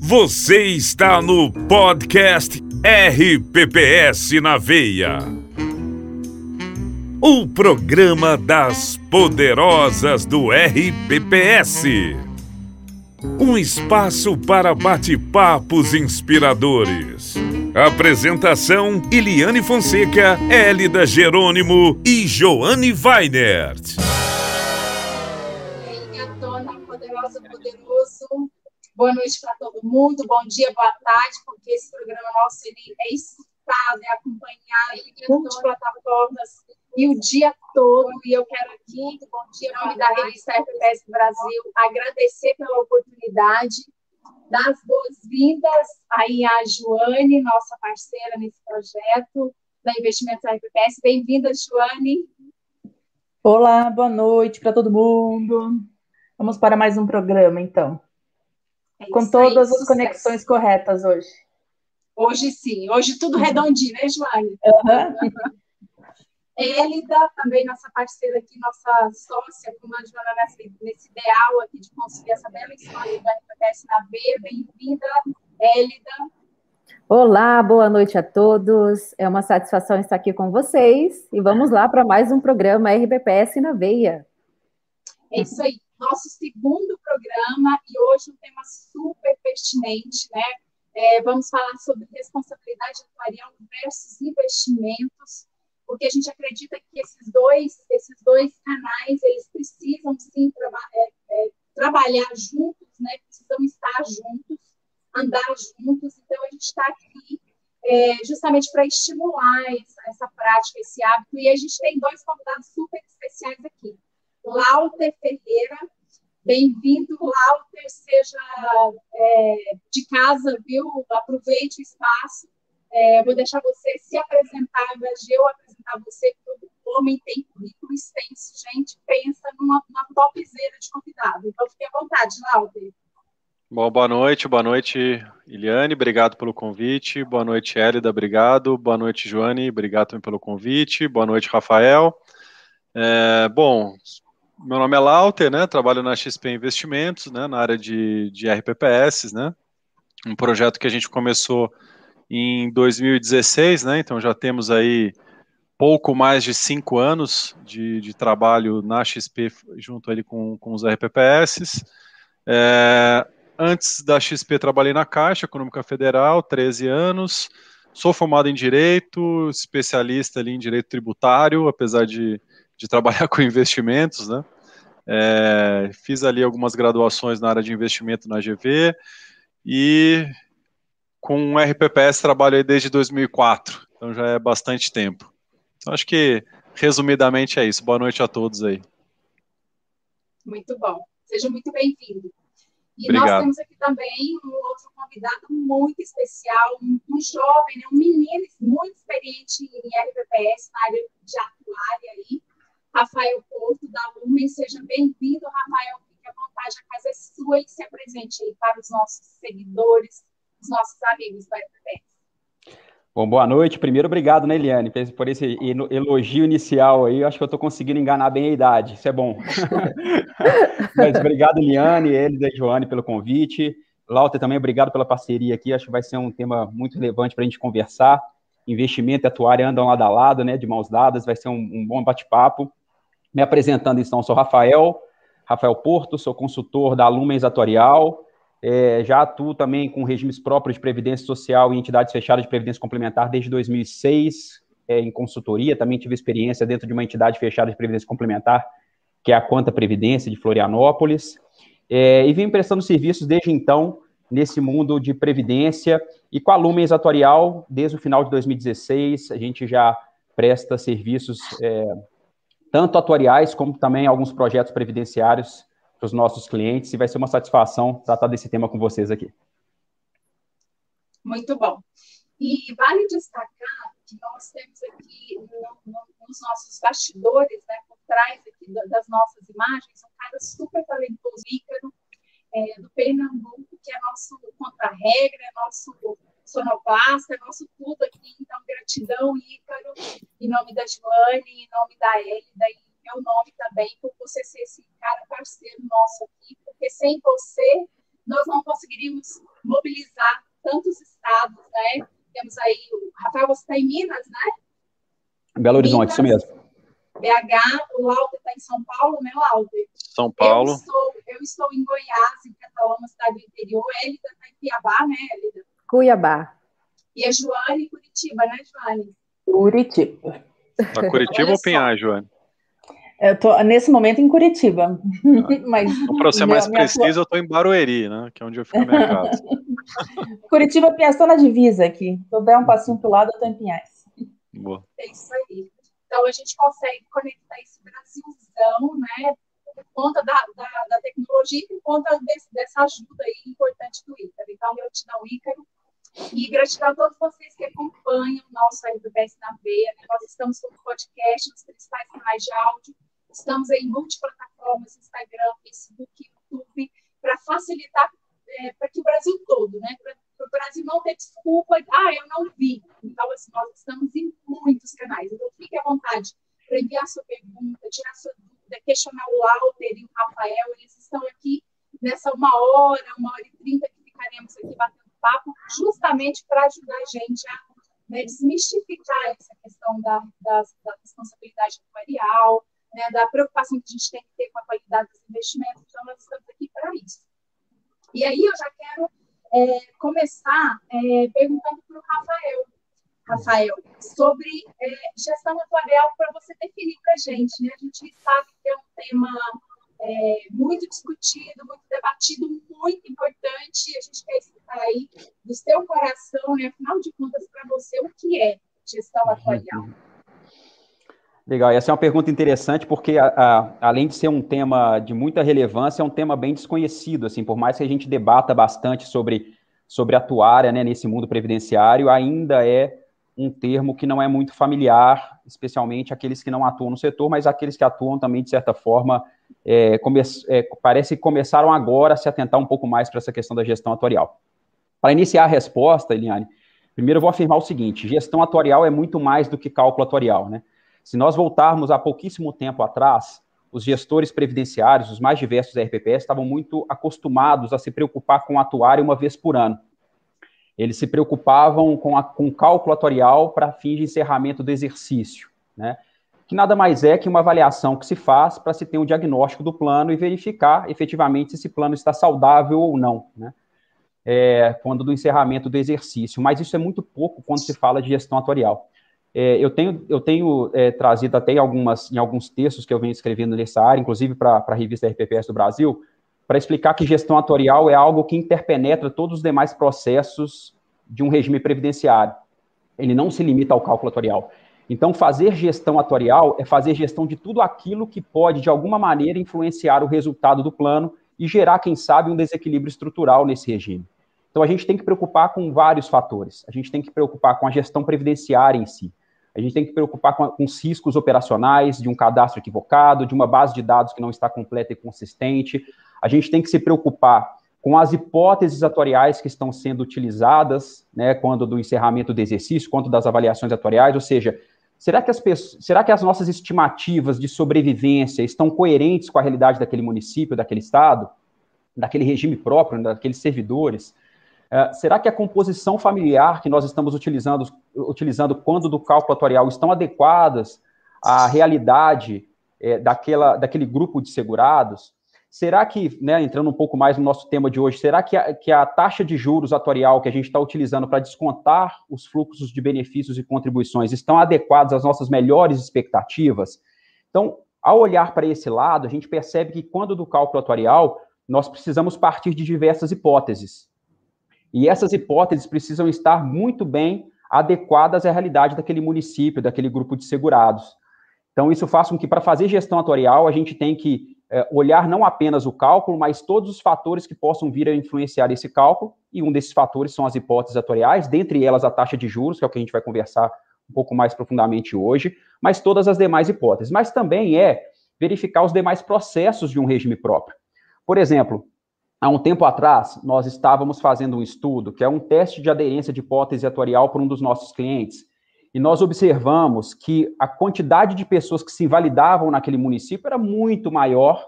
Você está no podcast RPPS na Veia. O programa das poderosas do RPPS. Um espaço para bate-papos inspiradores. Apresentação: Iliane Fonseca, Hélida Jerônimo e Joane Weinert. Poderoso. Boa noite para todo mundo, bom dia, boa tarde, porque esse programa nosso ele é escutado, é acompanhado em multiplataformas e o dia todo. E eu quero aqui, bom dia, em nome da revista FPS Brasil, agradecer pela oportunidade, dar as boas-vindas aí à Joane, nossa parceira nesse projeto da Investimentos FPS. Bem-vinda, Joane. Olá, boa noite para todo mundo. Vamos para mais um programa, então. É Com todas aí, as conexões corretas hoje. Hoje sim, hoje tudo redondinho, né, Joane? Uhum. Elida, também nossa parceira aqui, nossa sócia, como a Joana, nesse, nesse ideal aqui de conseguir essa bela história da RPS na B. Bem-vinda, Elida. Olá, boa noite a todos. É uma satisfação estar aqui com vocês e vamos lá para mais um programa RBPS na Veia. É isso aí nosso segundo programa e hoje um tema super pertinente, né? É, vamos falar sobre responsabilidade atuarial versus investimentos, porque a gente acredita que esses dois, esses dois canais, eles precisam sim traba é, é, trabalhar juntos, né? Precisam estar juntos, andar juntos. Então a gente está aqui é, justamente para estimular essa, essa prática, esse hábito. E a gente tem dois convidados super especiais aqui. Lauter Ferreira. Bem-vindo, Lauter. Seja é, de casa, viu? Aproveite o espaço. É, vou deixar você se apresentar, ao invés de eu apresentar você, porque o homem tem currículo extenso, gente. Pensa numa, numa topzera de convidado. Então, fique à vontade, Lauter. Bom, boa noite, boa noite, Iliane, obrigado pelo convite. Boa noite, Hélida, obrigado. Boa noite, Joane, obrigado também pelo convite. Boa noite, Rafael. É, bom, meu nome é Lauter, né? Trabalho na XP Investimentos, né? Na área de, de RPPS, né? Um projeto que a gente começou em 2016, né? Então já temos aí pouco mais de cinco anos de, de trabalho na XP junto ali com, com os RPPS. É, antes da XP trabalhei na Caixa Econômica Federal, 13 anos. Sou formado em Direito, especialista ali em Direito Tributário, apesar de de trabalhar com investimentos, né? É, fiz ali algumas graduações na área de investimento na GV e com o RPPS trabalho desde 2004, então já é bastante tempo. Então acho que resumidamente é isso. Boa noite a todos aí. Muito bom. Seja muito bem-vindo. E Obrigado. nós temos aqui também um outro convidado muito especial, um, um jovem, né, um menino muito experiente em RPPS, na área de atuária aí, Rafael Porto, da Lumen. Seja bem-vindo, Rafael. Fique à vontade, a casa é sua e se apresente aí para os nossos seguidores, os nossos amigos da FPS. Bom, boa noite. Primeiro, obrigado, né, Eliane, por esse elogio inicial aí. Eu acho que eu estou conseguindo enganar bem a idade. Isso é bom. Mas obrigado, Eliane, ele e Joane, pelo convite. Lauter também, obrigado pela parceria aqui. Acho que vai ser um tema muito relevante para a gente conversar. Investimento e atuária andam lado a lado, né, de mãos dadas. Vai ser um, um bom bate-papo. Me apresentando, então, sou Rafael, Rafael Porto, sou consultor da Lumens Atorial, é, já atuo também com regimes próprios de previdência social e entidades fechadas de previdência complementar desde 2006, é, em consultoria, também tive experiência dentro de uma entidade fechada de previdência complementar, que é a Quanta Previdência de Florianópolis, é, e vim prestando serviços desde então nesse mundo de previdência, e com a Lumens Atorial, desde o final de 2016, a gente já presta serviços é, tanto atuariais como também alguns projetos previdenciários para os nossos clientes, e vai ser uma satisfação tratar desse tema com vocês aqui. Muito bom. E vale destacar que nós temos aqui no, no, nos nossos bastidores, né, por trás aqui das nossas imagens, um cara super talentoso, Ícaro, é, do Pernambuco, que é nosso contra-regra, é nosso sonoplasta, é nosso tudo aqui. Então, gratidão, Ícaro, em nome da Joane, em nome da Elida, e meu nome também, por você ser esse cara parceiro nosso aqui, por porque sem você nós não conseguiríamos mobilizar tantos estados, né? Temos aí, o Rafael, você está em Minas, né? Belo Horizonte, isso mesmo. BH, o Lauter está em São Paulo, né, Lauter? São Paulo. Eu estou, eu estou em Goiás, em Catalão, cidade do interior. Elida está em Cuiabá, né, Elida? Cuiabá. E a Joane em Curitiba, né, Joane? Curitiba. Tá Curitiba ou Pinhais, Joane? Eu tô nesse momento em Curitiba. Ah. Mas então, para ser mais preciso, eu estou em Barueri, né? Que é onde eu fico minha casa. Curitiba, Pinhais, estou na divisa aqui. Se eu der um passinho para o lado, eu estou em Pinhais. Boa. É isso aí. Então a gente consegue conectar esse Brasilzão, né? Por conta da, da, da tecnologia e por conta desse, dessa ajuda aí importante do Ícaro. Então, gratidão, Ícaro. E gratidão a todos vocês que acompanham o nosso RBS na Veia. Né? Nós estamos com o podcast nos principais canais de áudio Estamos em multiplataformas, Instagram, Facebook, YouTube, para facilitar é, para que o Brasil todo, né? Para o Brasil não ter desculpa, ah, eu não vi. Então, assim, nós estamos em muitos canais. Então, fique à vontade para enviar sua pergunta, tirar sua dúvida, questionar o Walter e o Rafael. Eles estão aqui nessa uma hora, uma hora e trinta que ficaremos aqui batendo papo, justamente para ajudar a gente a né, desmistificar essa questão da, da, da responsabilidade atuarial, né, da preocupação que a gente tem que ter com a qualidade dos investimentos. Então, nós estamos aqui para isso. E aí, eu já quero é, começar é, perguntando para o Rafael. Rafael, sobre é, gestão atuarial, para você definir para a gente. Né? A gente sabe que é um tema é, muito discutido, muito debatido, muito importante. A gente quer escutar aí do seu coração, né? afinal de contas, para você, o que é gestão atuarial? Legal, essa é uma pergunta interessante porque, a, a, além de ser um tema de muita relevância, é um tema bem desconhecido, assim, por mais que a gente debata bastante sobre, sobre atuária né, nesse mundo previdenciário, ainda é um termo que não é muito familiar, especialmente aqueles que não atuam no setor, mas aqueles que atuam também, de certa forma, é, come, é, parece que começaram agora a se atentar um pouco mais para essa questão da gestão atuarial. Para iniciar a resposta, Eliane, primeiro eu vou afirmar o seguinte, gestão atuarial é muito mais do que cálculo atuarial, né? Se nós voltarmos há pouquíssimo tempo atrás, os gestores previdenciários, os mais diversos RPPS, estavam muito acostumados a se preocupar com atuário uma vez por ano. Eles se preocupavam com, a, com o cálculo atuarial para fins de encerramento do exercício, né? Que nada mais é que uma avaliação que se faz para se ter um diagnóstico do plano e verificar efetivamente se esse plano está saudável ou não, né? É, quando do encerramento do exercício. Mas isso é muito pouco quando se fala de gestão atuarial. É, eu tenho, eu tenho é, trazido até em, algumas, em alguns textos que eu venho escrevendo nessa área, inclusive para a revista RPPS do Brasil, para explicar que gestão atorial é algo que interpenetra todos os demais processos de um regime previdenciário. Ele não se limita ao cálculo atorial. Então, fazer gestão atorial é fazer gestão de tudo aquilo que pode, de alguma maneira, influenciar o resultado do plano e gerar, quem sabe, um desequilíbrio estrutural nesse regime. Então, a gente tem que preocupar com vários fatores. A gente tem que preocupar com a gestão previdenciária em si. A gente tem que preocupar com, com os riscos operacionais de um cadastro equivocado, de uma base de dados que não está completa e consistente. A gente tem que se preocupar com as hipóteses atoriais que estão sendo utilizadas, né, quando do encerramento do exercício, quanto das avaliações atoriais, ou seja, será que, as pessoas, será que as nossas estimativas de sobrevivência estão coerentes com a realidade daquele município, daquele estado, daquele regime próprio, daqueles servidores? Uh, será que a composição familiar que nós estamos utilizando, utilizando quando do cálculo atuarial estão adequadas à realidade é, daquela, daquele grupo de segurados? Será que, né, entrando um pouco mais no nosso tema de hoje, será que a, que a taxa de juros atuarial que a gente está utilizando para descontar os fluxos de benefícios e contribuições estão adequados às nossas melhores expectativas? Então, ao olhar para esse lado, a gente percebe que quando do cálculo atuarial, nós precisamos partir de diversas hipóteses. E essas hipóteses precisam estar muito bem adequadas à realidade daquele município, daquele grupo de segurados. Então, isso faz com que, para fazer gestão atuarial, a gente tem que olhar não apenas o cálculo, mas todos os fatores que possam vir a influenciar esse cálculo, e um desses fatores são as hipóteses atuariais, dentre elas a taxa de juros, que é o que a gente vai conversar um pouco mais profundamente hoje, mas todas as demais hipóteses. Mas também é verificar os demais processos de um regime próprio. Por exemplo, há um tempo atrás, nós estávamos fazendo um estudo, que é um teste de aderência de hipótese atuarial por um dos nossos clientes, e nós observamos que a quantidade de pessoas que se invalidavam naquele município era muito maior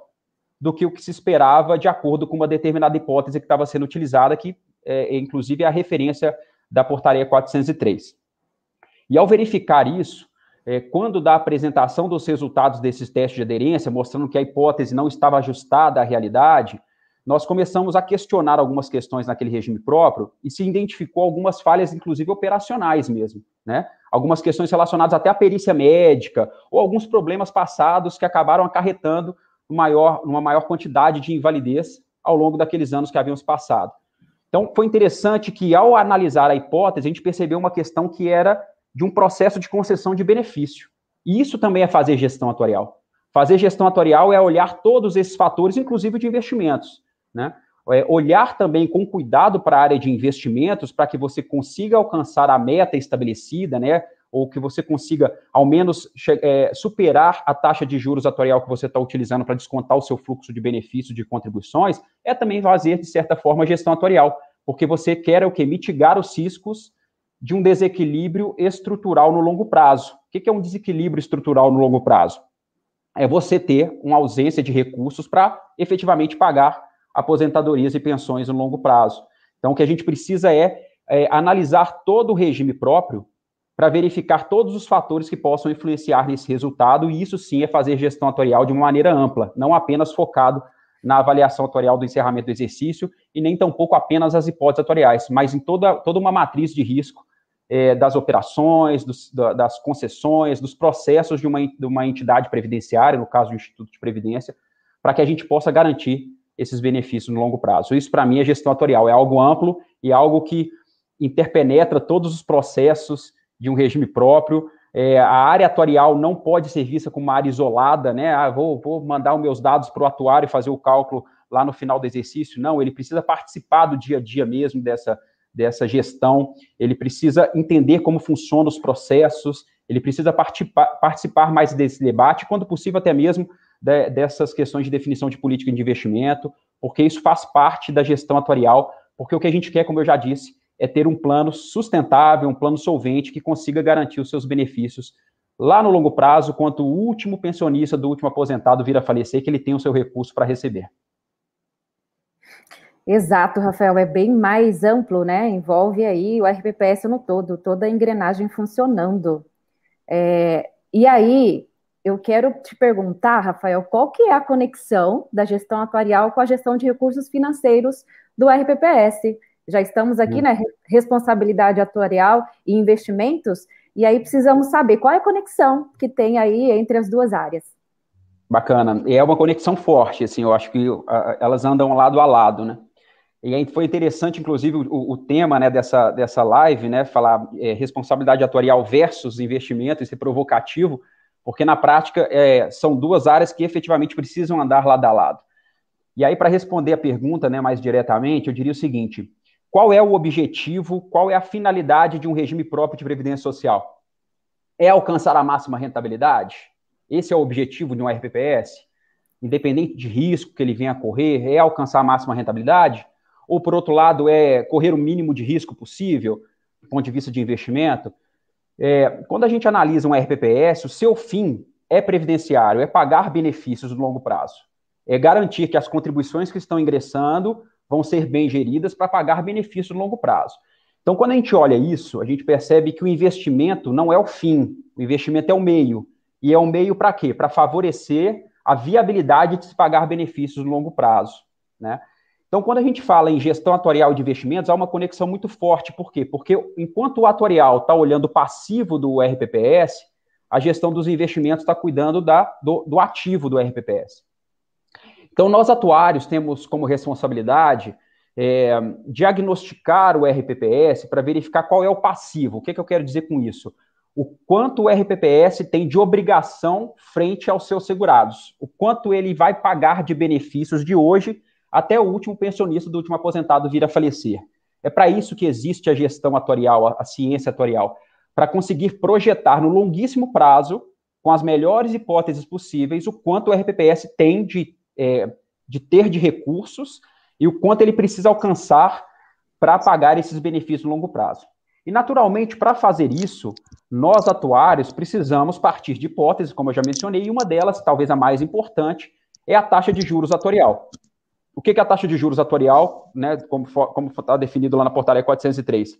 do que o que se esperava de acordo com uma determinada hipótese que estava sendo utilizada, que é, inclusive é a referência da portaria 403. E ao verificar isso, é, quando da apresentação dos resultados desses testes de aderência, mostrando que a hipótese não estava ajustada à realidade, nós começamos a questionar algumas questões naquele regime próprio e se identificou algumas falhas, inclusive operacionais mesmo, né? Algumas questões relacionadas até à perícia médica ou alguns problemas passados que acabaram acarretando maior, uma maior quantidade de invalidez ao longo daqueles anos que haviam se passado. Então, foi interessante que, ao analisar a hipótese, a gente percebeu uma questão que era de um processo de concessão de benefício. E isso também é fazer gestão atuarial. Fazer gestão atuarial é olhar todos esses fatores, inclusive de investimentos. Né? É olhar também com cuidado para a área de investimentos, para que você consiga alcançar a meta estabelecida, né? ou que você consiga, ao menos, é, superar a taxa de juros atuarial que você está utilizando para descontar o seu fluxo de benefício de contribuições, é também fazer, de certa forma, gestão atuarial, porque você quer o que? Mitigar os riscos de um desequilíbrio estrutural no longo prazo. O que é um desequilíbrio estrutural no longo prazo? É você ter uma ausência de recursos para efetivamente pagar aposentadorias e pensões no longo prazo. Então, o que a gente precisa é, é analisar todo o regime próprio para verificar todos os fatores que possam influenciar nesse resultado, e isso sim é fazer gestão atuarial de uma maneira ampla, não apenas focado na avaliação atuarial do encerramento do exercício, e nem tampouco apenas as hipóteses atuariais, mas em toda, toda uma matriz de risco é, das operações, dos, das concessões, dos processos de uma, de uma entidade previdenciária, no caso do Instituto de Previdência, para que a gente possa garantir esses benefícios no longo prazo. Isso, para mim, é gestão atuarial, é algo amplo e algo que interpenetra todos os processos de um regime próprio. É, a área atuarial não pode ser vista como uma área isolada, né? Ah, vou, vou mandar os meus dados para o atuário e fazer o cálculo lá no final do exercício. Não, ele precisa participar do dia a dia mesmo dessa, dessa gestão, ele precisa entender como funcionam os processos, ele precisa participar, participar mais desse debate, quando possível até mesmo de, dessas questões de definição de política de investimento, porque isso faz parte da gestão atuarial, porque o que a gente quer, como eu já disse, é ter um plano sustentável, um plano solvente que consiga garantir os seus benefícios lá no longo prazo, quanto o último pensionista do último aposentado vir a falecer, que ele tenha o seu recurso para receber. Exato, Rafael, é bem mais amplo, né? Envolve aí o RPPS no todo, toda a engrenagem funcionando. É, e aí, eu quero te perguntar, Rafael, qual que é a conexão da gestão atuarial com a gestão de recursos financeiros do RPPS? Já estamos aqui hum. na responsabilidade atuarial e investimentos, e aí precisamos saber qual é a conexão que tem aí entre as duas áreas. Bacana. É uma conexão forte, assim, eu acho que elas andam lado a lado, né? E aí foi interessante, inclusive, o, o tema né, dessa, dessa live, né? Falar é, responsabilidade atuarial versus investimento, isso é provocativo, porque na prática é, são duas áreas que efetivamente precisam andar lado a lado. E aí, para responder a pergunta né, mais diretamente, eu diria o seguinte: qual é o objetivo, qual é a finalidade de um regime próprio de previdência social? É alcançar a máxima rentabilidade? Esse é o objetivo de um RPPS? Independente de risco que ele venha a correr, é alcançar a máxima rentabilidade? Ou, por outro lado, é correr o mínimo de risco possível, do ponto de vista de investimento? É, quando a gente analisa um RPPS, o seu fim é previdenciário, é pagar benefícios no longo prazo. É garantir que as contribuições que estão ingressando vão ser bem geridas para pagar benefícios no longo prazo. Então, quando a gente olha isso, a gente percebe que o investimento não é o fim, o investimento é o meio. E é o meio para quê? Para favorecer a viabilidade de se pagar benefícios no longo prazo. Né? Então, quando a gente fala em gestão atuarial de investimentos, há uma conexão muito forte. Por quê? Porque enquanto o atuarial está olhando o passivo do RPPS, a gestão dos investimentos está cuidando da, do, do ativo do RPPS. Então, nós atuários temos como responsabilidade é, diagnosticar o RPPS para verificar qual é o passivo. O que, que eu quero dizer com isso? O quanto o RPPS tem de obrigação frente aos seus segurados, o quanto ele vai pagar de benefícios de hoje até o último pensionista do último aposentado vir a falecer. É para isso que existe a gestão atuarial, a, a ciência atuarial, para conseguir projetar no longuíssimo prazo, com as melhores hipóteses possíveis, o quanto o RPPS tem de é, de ter de recursos e o quanto ele precisa alcançar para pagar esses benefícios no longo prazo. E, naturalmente, para fazer isso, nós atuários precisamos partir de hipóteses, como eu já mencionei, e uma delas, talvez a mais importante, é a taxa de juros atorial. O que é a taxa de juros atorial, né, como está definido lá na portaria 403?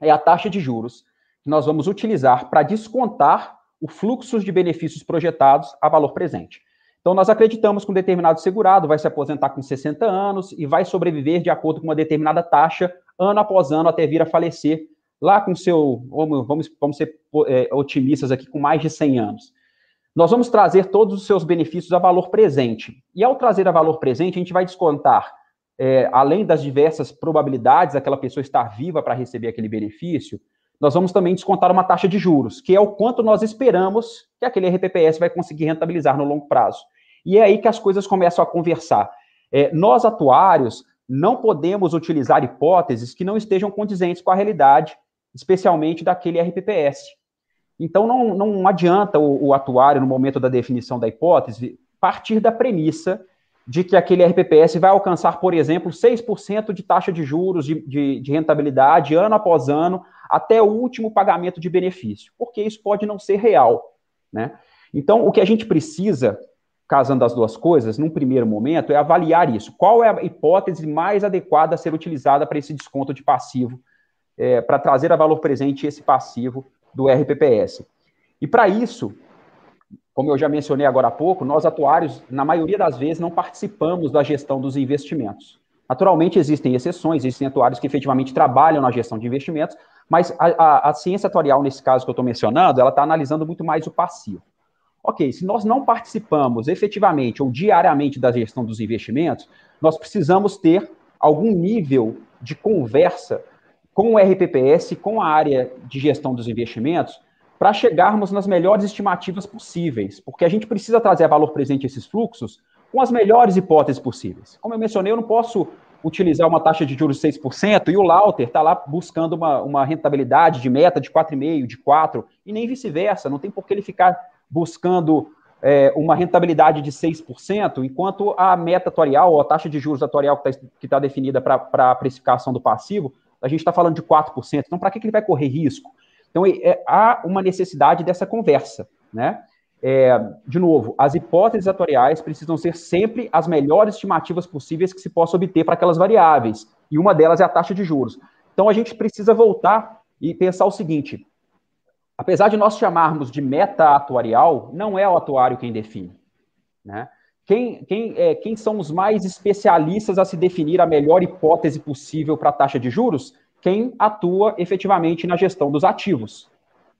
É a taxa de juros que nós vamos utilizar para descontar o fluxo de benefícios projetados a valor presente. Então, nós acreditamos que um determinado segurado vai se aposentar com 60 anos e vai sobreviver de acordo com uma determinada taxa, ano após ano, até vir a falecer, lá com seu, vamos, vamos ser é, otimistas aqui, com mais de 100 anos. Nós vamos trazer todos os seus benefícios a valor presente. E ao trazer a valor presente, a gente vai descontar, é, além das diversas probabilidades daquela pessoa estar viva para receber aquele benefício, nós vamos também descontar uma taxa de juros, que é o quanto nós esperamos que aquele RPPS vai conseguir rentabilizar no longo prazo. E é aí que as coisas começam a conversar. É, nós, atuários, não podemos utilizar hipóteses que não estejam condizentes com a realidade, especialmente daquele RPPS. Então, não, não adianta o, o atuário, no momento da definição da hipótese, partir da premissa de que aquele RPPS vai alcançar, por exemplo, 6% de taxa de juros de, de, de, rentabilidade ano após ano, até o último pagamento de benefício, porque isso pode não ser real. Né? Então, o que a gente precisa, casando as duas coisas, num primeiro momento, é avaliar isso. Qual é a hipótese mais adequada a ser utilizada para esse desconto de passivo, é, para trazer a valor presente esse passivo do RPPS? E para isso, como eu já mencionei agora há pouco, nós atuários, na maioria das vezes, não participamos da gestão dos investimentos. Naturalmente, existem exceções, existem atuários que efetivamente trabalham na gestão de investimentos, mas a, a, a ciência atuarial, nesse caso que eu estou mencionando, ela está analisando muito mais o passivo. Ok, se nós não participamos efetivamente ou diariamente da gestão dos investimentos, nós precisamos ter algum nível de conversa com o RPPS, com a área de gestão dos investimentos, para chegarmos nas melhores estimativas possíveis, porque a gente precisa trazer a valor presente esses fluxos com as melhores hipóteses possíveis. Como eu mencionei, eu não posso utilizar uma taxa de juros de 6% e o Lauter está lá buscando uma, uma rentabilidade de meta de 4,5%, de 4%, e nem vice-versa. Não tem por que ele ficar buscando é, uma rentabilidade de 6%, enquanto a meta atuarial, ou a taxa de juros atuarial que está tá definida para a precificação do passivo, a gente está falando de 4%. Então, para que, que ele vai correr risco? Então, é, há uma necessidade dessa conversa, né? É, de novo, as hipóteses atuariais precisam ser sempre as melhores estimativas possíveis que se possa obter para aquelas variáveis, e uma delas é a taxa de juros. Então, a gente precisa voltar e pensar o seguinte: apesar de nós chamarmos de meta atuarial, não é o atuário quem define. Né? Quem, quem, é, quem são os mais especialistas a se definir a melhor hipótese possível para a taxa de juros? quem atua efetivamente na gestão dos ativos.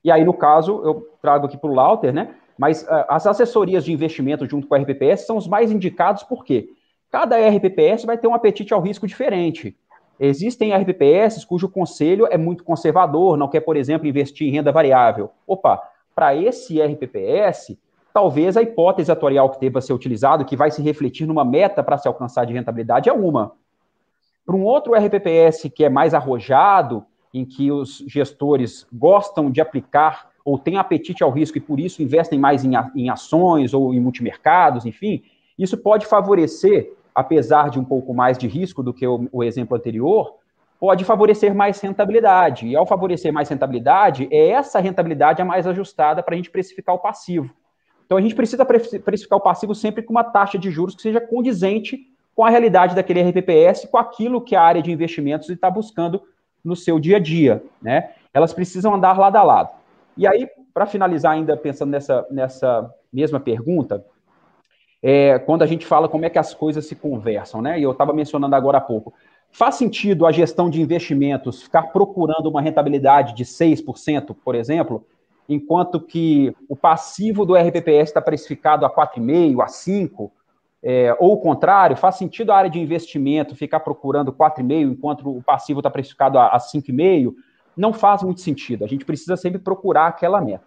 E aí, no caso, eu trago aqui para o Lauter, né? Mas uh, as assessorias de investimento junto com a RPPS são os mais indicados porque cada RPPS vai ter um apetite ao risco diferente. Existem RPPS cujo conselho é muito conservador, não quer, por exemplo, investir em renda variável. Opa, para esse RPPS, talvez a hipótese atuarial que deva ser utilizado, que vai se refletir numa meta para se alcançar de rentabilidade, é uma. Para um outro RPPS que é mais arrojado, em que os gestores gostam de aplicar ou têm apetite ao risco e por isso investem mais em, em ações ou em multimercados, enfim, isso pode favorecer, apesar de um pouco mais de risco do que o, o exemplo anterior, pode favorecer mais rentabilidade. E ao favorecer mais rentabilidade, é essa rentabilidade a mais ajustada para a gente precificar o passivo. Então a gente precisa precificar o passivo sempre com uma taxa de juros que seja condizente com a realidade daquele RPPS, com aquilo que a área de investimentos está buscando no seu dia a dia, né? Elas precisam andar lado a lado. E aí, para finalizar ainda pensando nessa, nessa mesma pergunta, é, quando a gente fala como é que as coisas se conversam, né? E eu estava mencionando agora há pouco. Faz sentido a gestão de investimentos ficar procurando uma rentabilidade de 6%, por exemplo, enquanto que o passivo do RPPS está precificado a 4,5%, a 5%, é, ou o contrário, faz sentido a área de investimento ficar procurando 4,5 enquanto o passivo está precificado a, a 5,5? Não faz muito sentido. A gente precisa sempre procurar aquela meta.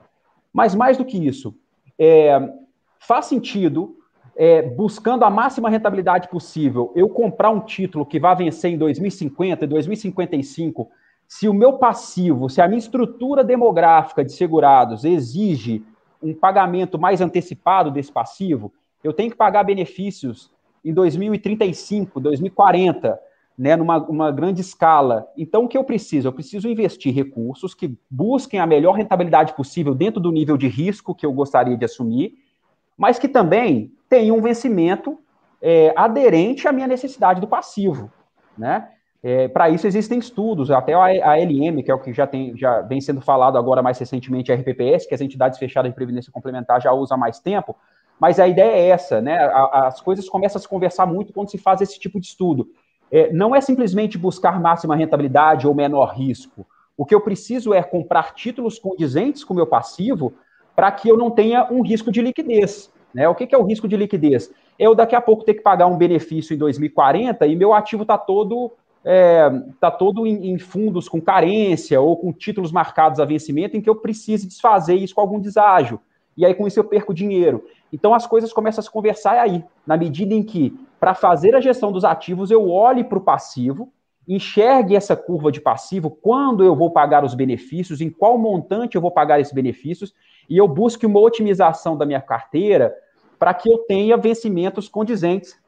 Mas mais do que isso, é, faz sentido, é, buscando a máxima rentabilidade possível, eu comprar um título que vai vencer em 2050, 2055, se o meu passivo, se a minha estrutura demográfica de segurados exige um pagamento mais antecipado desse passivo, eu tenho que pagar benefícios em 2035, 2040, né, numa uma grande escala. Então, o que eu preciso? Eu preciso investir recursos que busquem a melhor rentabilidade possível dentro do nível de risco que eu gostaria de assumir, mas que também tenha um vencimento é, aderente à minha necessidade do passivo, né? É, Para isso existem estudos, até a, LM, que é o que já, tem, já vem sendo falado agora mais recentemente, a RPPS, que as entidades fechadas de previdência complementar já usam há mais tempo, mas a ideia é essa, né? As coisas começam a se conversar muito quando se faz esse tipo de estudo. É, não é simplesmente buscar máxima rentabilidade ou menor risco. O que eu preciso é comprar títulos condizentes com o meu passivo para que eu não tenha um risco de liquidez. Né? O que, que é o risco de liquidez? Eu daqui a pouco ter que pagar um benefício em 2040 e meu ativo está todo é, tá todo em, em, fundos com carência ou com títulos marcados a vencimento em que eu preciso desfazer isso com algum deságio. E aí com isso eu perco dinheiro. Então as coisas começam a se conversar aí, na medida em que, para fazer a gestão dos ativos, eu olhe para o passivo, enxergue essa curva de passivo, quando eu vou pagar os benefícios, em qual montante eu vou pagar esses benefícios, e eu busque uma otimização da minha carteira para que eu tenha vencimentos condizentes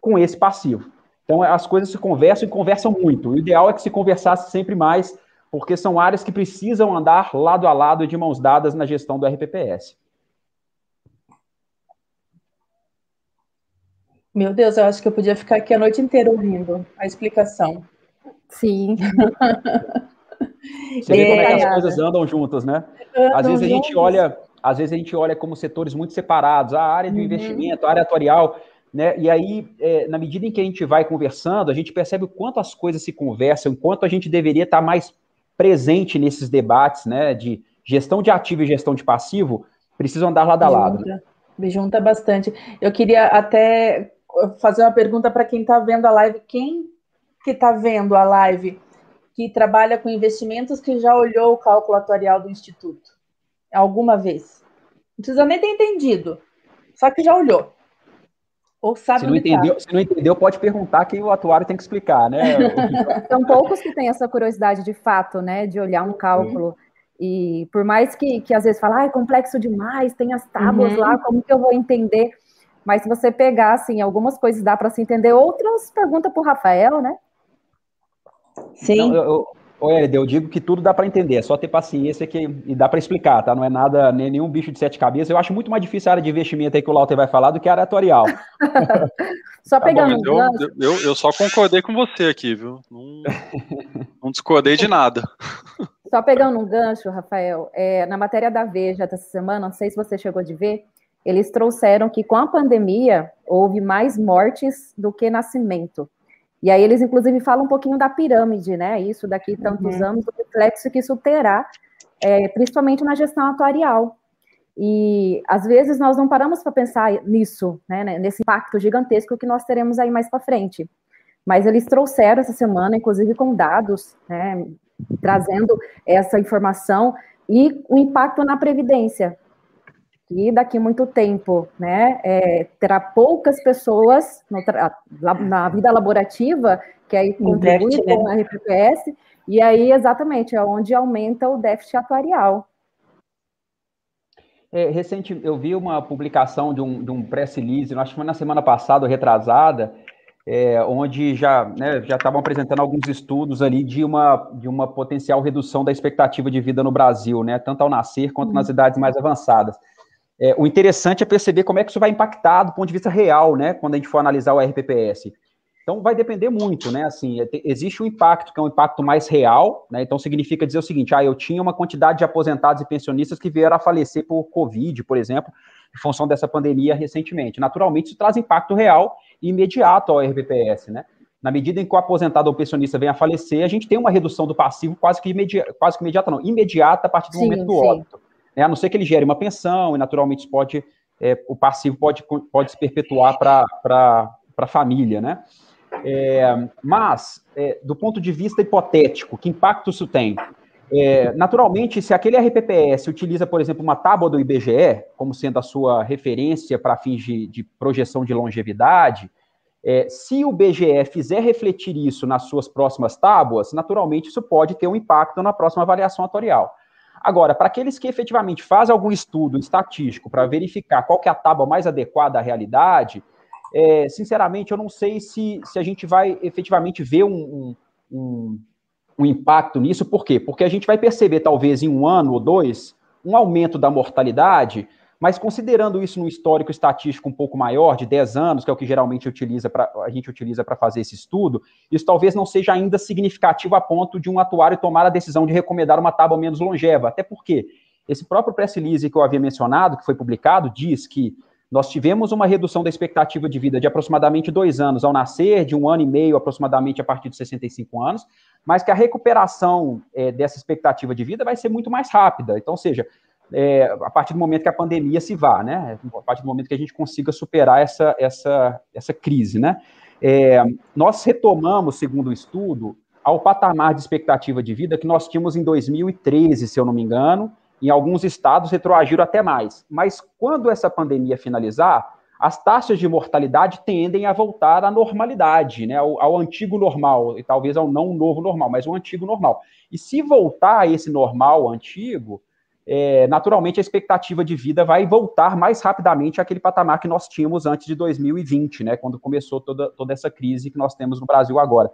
com esse passivo. Então, as coisas se conversam e conversam muito. O ideal é que se conversasse sempre mais, porque são áreas que precisam andar lado a lado e de mãos dadas na gestão do RPPS. Meu Deus, eu acho que eu podia ficar aqui a noite inteira ouvindo a explicação. Sim. Você vê como é que as coisas andam juntas, né? Às vezes a gente olha, às vezes a gente olha como setores muito separados, a área de uhum. investimento, a área atuarial, né? E aí, é, na medida em que a gente vai conversando, a gente percebe o quanto as coisas se conversam, o quanto a gente deveria estar mais presente nesses debates, né? De gestão de ativo e gestão de passivo, precisam andar lado a lado. Né? Me junta bastante. Eu queria até fazer uma pergunta para quem está vendo a live. Quem que está vendo a live que trabalha com investimentos que já olhou o cálculo atuarial do Instituto? Alguma vez? Não precisa nem ter entendido, só que já olhou. Ou sabe se não, entendeu, se não entendeu, pode perguntar que o atuário tem que explicar, né? São poucos que têm essa curiosidade de fato, né? De olhar um cálculo. Sim. E por mais que, que às vezes fala, ah, é complexo demais, tem as tábuas uhum. lá, como que eu vou entender? Mas se você pegar, assim, algumas coisas dá para se entender, outras pergunta para o Rafael, né? Sim. Não, eu, eu, Olha, eu digo que tudo dá para entender, é só ter paciência que, e dá para explicar, tá? Não é nada, nem nenhum bicho de sete cabeças. Eu acho muito mais difícil a área de investimento aí que o Lauter vai falar do que a área atuarial. só tá pegando. Bom, eu, eu, eu, só concordei com você aqui, viu? Não, não discordei de nada. Só pegando um gancho, Rafael, é, na matéria da Veja dessa semana, não sei se você chegou de ver, eles trouxeram que com a pandemia houve mais mortes do que nascimento. E aí eles, inclusive, falam um pouquinho da pirâmide, né? Isso daqui tantos uhum. anos, o reflexo que isso terá, é, principalmente na gestão atuarial. E às vezes nós não paramos para pensar nisso, né, né, nesse impacto gigantesco que nós teremos aí mais para frente. Mas eles trouxeram essa semana, inclusive com dados, né, trazendo essa informação e o impacto na previdência, que daqui a muito tempo, né, é, terá poucas pessoas no, na vida laborativa que aí contribui né? com a RPPS, e aí exatamente é onde aumenta o déficit atuarial. É, recente, eu vi uma publicação de um, de um press release, acho que foi na semana passada, retrasada, é, onde já né, já estavam apresentando alguns estudos ali de uma, de uma potencial redução da expectativa de vida no Brasil, né, tanto ao nascer quanto nas uhum. idades mais avançadas. É, o interessante é perceber como é que isso vai impactar do ponto de vista real, né, quando a gente for analisar o RPPS. Então, vai depender muito, né, assim, é, existe um impacto que é um impacto mais real, né, então significa dizer o seguinte, ah, eu tinha uma quantidade de aposentados e pensionistas que vieram a falecer por Covid, por exemplo, em função dessa pandemia recentemente. Naturalmente, isso traz impacto real e imediato ao RPPS, né. Na medida em que o aposentado ou pensionista vem a falecer, a gente tem uma redução do passivo quase que, imediata, quase que imediata, não, imediata a partir do sim, momento do sim. óbito né? a não ser que ele gere uma pensão, e naturalmente pode, é, o passivo pode, pode se perpetuar para a família, né? É, mas, é, do ponto de vista hipotético, que impacto isso tem? É, naturalmente, se aquele RPPS utiliza, por exemplo, uma tábua do IBGE, como sendo a sua referência para fins de, de, projeção de longevidade, é, se o BGE fizer refletir isso nas suas próximas tábuas, naturalmente isso pode ter um impacto na próxima avaliação atuarial. Agora, para aqueles que efetivamente fazem algum estudo estatístico para verificar qual que é a tábua mais adequada à realidade, é, sinceramente, eu não sei se, se a gente vai efetivamente ver um, um, um, impacto nisso. Por quê? Porque a gente vai perceber, talvez, em um ano ou dois, um aumento da mortalidade, Mas considerando isso num histórico estatístico um pouco maior, de 10 anos, que é o que geralmente utiliza pra, a gente utiliza para fazer esse estudo, isso talvez não seja ainda significativo a ponto de um atuário tomar a decisão de recomendar uma tábua menos longeva. Até porque esse próprio press release que eu havia mencionado, que foi publicado, diz que nós tivemos uma redução da expectativa de vida de aproximadamente dois anos ao nascer, de um ano e meio aproximadamente a partir de 65 anos, mas que a recuperação é, dessa expectativa de vida vai ser muito mais rápida. Então, ou seja, é, a partir do momento que a pandemia se vá, né? A partir do momento que a gente consiga superar essa, essa, essa crise, né? É, nós retomamos, segundo o estudo, ao patamar de expectativa de vida que nós tínhamos em 2013, se eu não me engano, em alguns estados retroagiram até mais. Mas quando essa pandemia finalizar, as taxas de mortalidade tendem a voltar à normalidade, né, ao, ao, antigo normal, e talvez ao não novo normal, mas o antigo normal. E se voltar a esse normal antigo, é, naturalmente a expectativa de vida vai voltar mais rapidamente àquele patamar que nós tínhamos antes de 2020, né, quando começou toda, toda essa crise que nós temos no Brasil agora.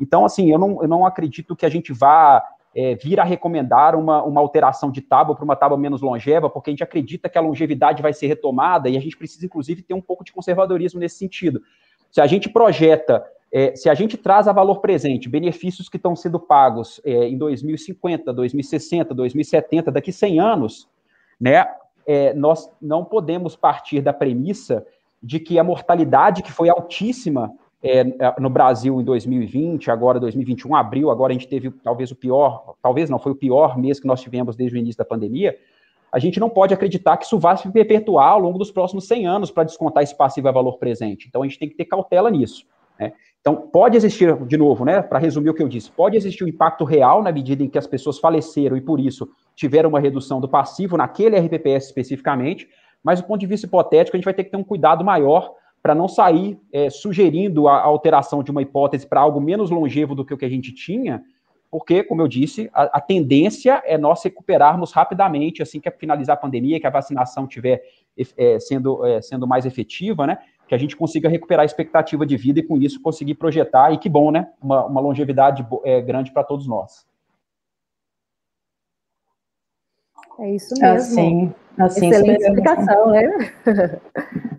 Então, assim, eu não, eu não acredito que a gente vá é, vir a recomendar uma, uma alteração de tábua para uma tábua menos longeva, porque a gente acredita que a longevidade vai ser retomada e a gente precisa, inclusive, ter um pouco de conservadorismo nesse sentido. Se a gente projeta, é, se a gente traz a valor presente benefícios que estão sendo pagos é, em 2050, 2060, 2070, daqui 100 anos, né, é, nós não podemos partir da premissa de que a mortalidade que foi altíssima é, é, no Brasil em 2020, agora 2021, abril, agora a gente teve talvez o pior, talvez não, foi o pior mês que nós tivemos desde o início da pandemia, a gente não pode acreditar que isso vai se perpetuar ao longo dos próximos 100 anos para descontar esse passivo a valor presente. Então a gente tem que ter cautela nisso. Né? Então pode existir, de novo, né, para resumir o que eu disse, pode existir um impacto real na medida em que as pessoas faleceram e por isso tiveram uma redução do passivo naquele RPPS especificamente, mas do ponto de vista hipotético a gente vai ter que ter um cuidado maior para não sair é, sugerindo a, alteração de uma hipótese para algo menos longevo do que o que a gente tinha, porque, como eu disse, a, a, tendência é nós recuperarmos rapidamente assim que finalizar a pandemia, que a vacinação estiver é, sendo, é, sendo mais efetiva, né? Que a gente consiga recuperar a expectativa de vida e, com isso, conseguir projetar, e que bom, né? Uma, uma longevidade é, grande para todos nós. É isso mesmo. Assim, assim Excelente explicação, né?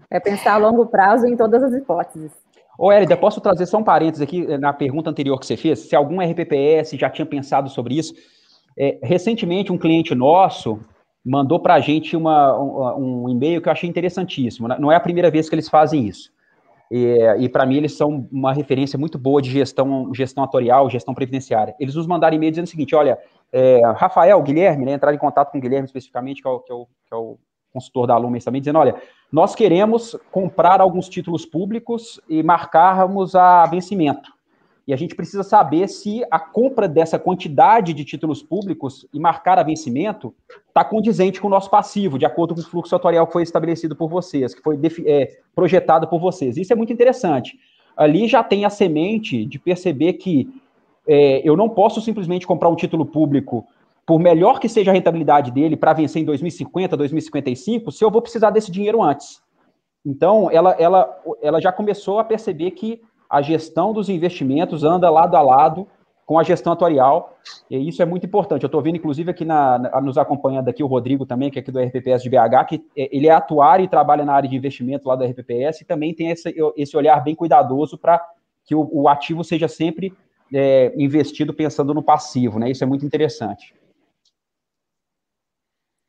É pensar a longo prazo em todas as hipóteses. Ô, Érida, posso trazer só um parênteses aqui eh, na pergunta anterior que você fez? Se algum RPPS já tinha pensado sobre isso. É, recentemente, um cliente nosso mandou para a gente uma, um, um, e-mail que eu achei interessantíssimo. Né? Não é a primeira vez que eles fazem isso. E, e para mim, eles são uma referência muito boa de gestão, gestão atorial, gestão previdenciária. Eles nos mandaram e-mail dizendo o seguinte: olha, é, Rafael, Guilherme, né, entrar em contato com o Guilherme especificamente, que é o, que é o, que é o consultor da Lumen também, dizendo: olha, nós queremos comprar alguns títulos públicos e marcarmos a vencimento. E a gente precisa saber se a compra dessa quantidade de títulos públicos e marcar a vencimento está condizente com o nosso passivo, de acordo com o fluxo atorial que foi estabelecido por vocês, que foi é, projetado por vocês. Isso é muito interessante. Ali já tem a semente de perceber que é, eu não posso simplesmente comprar um título público por melhor que seja a rentabilidade dele para vencer em 2050, 2055, se eu vou precisar desse dinheiro antes. Então, ela, ela, ela já começou a perceber que a gestão dos investimentos anda lado a lado com a gestão atuarial, e isso é muito importante. Eu estou vendo, inclusive, aqui na, na, nos acompanhando aqui o Rodrigo também, que é aqui do RPPS de BH, que é, ele é atuário e trabalha na área de investimento lá do RPPS, e também tem esse, esse olhar bem cuidadoso para que o, o, ativo seja sempre é, investido pensando no passivo, né? Isso é muito interessante.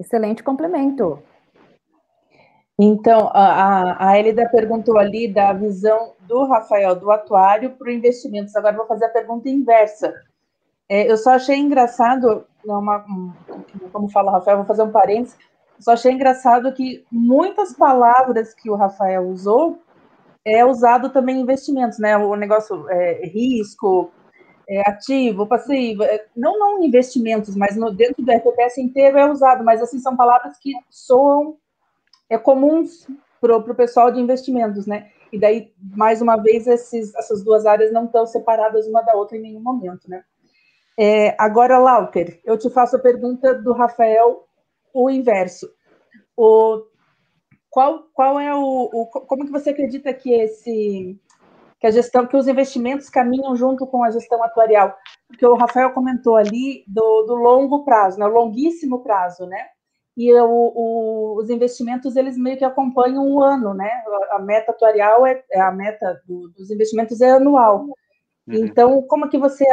Excelente complemento. Então, a, a Elida perguntou ali da visão do Rafael, do atuário, para investimentos. Agora vou fazer a pergunta inversa. É, eu só achei engraçado, não, uma, como fala o Rafael, vou fazer um parênteses, só achei engraçado que muitas palavras que o Rafael usou é usado também investimentos, né? O negócio é, risco, é, ativo, passivo, é, não, não investimentos, mas no, dentro do RPPS inteiro é usado, mas assim, são palavras que soam é, comuns para o pessoal de investimentos, né? E daí, mais uma vez, esses, essas duas áreas não estão separadas uma da outra em nenhum momento, né? É, agora, Lauter, eu te faço a pergunta do Rafael, o inverso. O, qual, qual é o, o como que você acredita que esse que a gestão, que os investimentos caminham junto com a gestão atuarial, porque o Rafael comentou ali do, do longo prazo, né, o longuíssimo prazo, né? E o, o, os investimentos eles meio que acompanham o ano, né? A meta atuarial é, é a meta do, dos investimentos é anual. Uhum. Então, como que você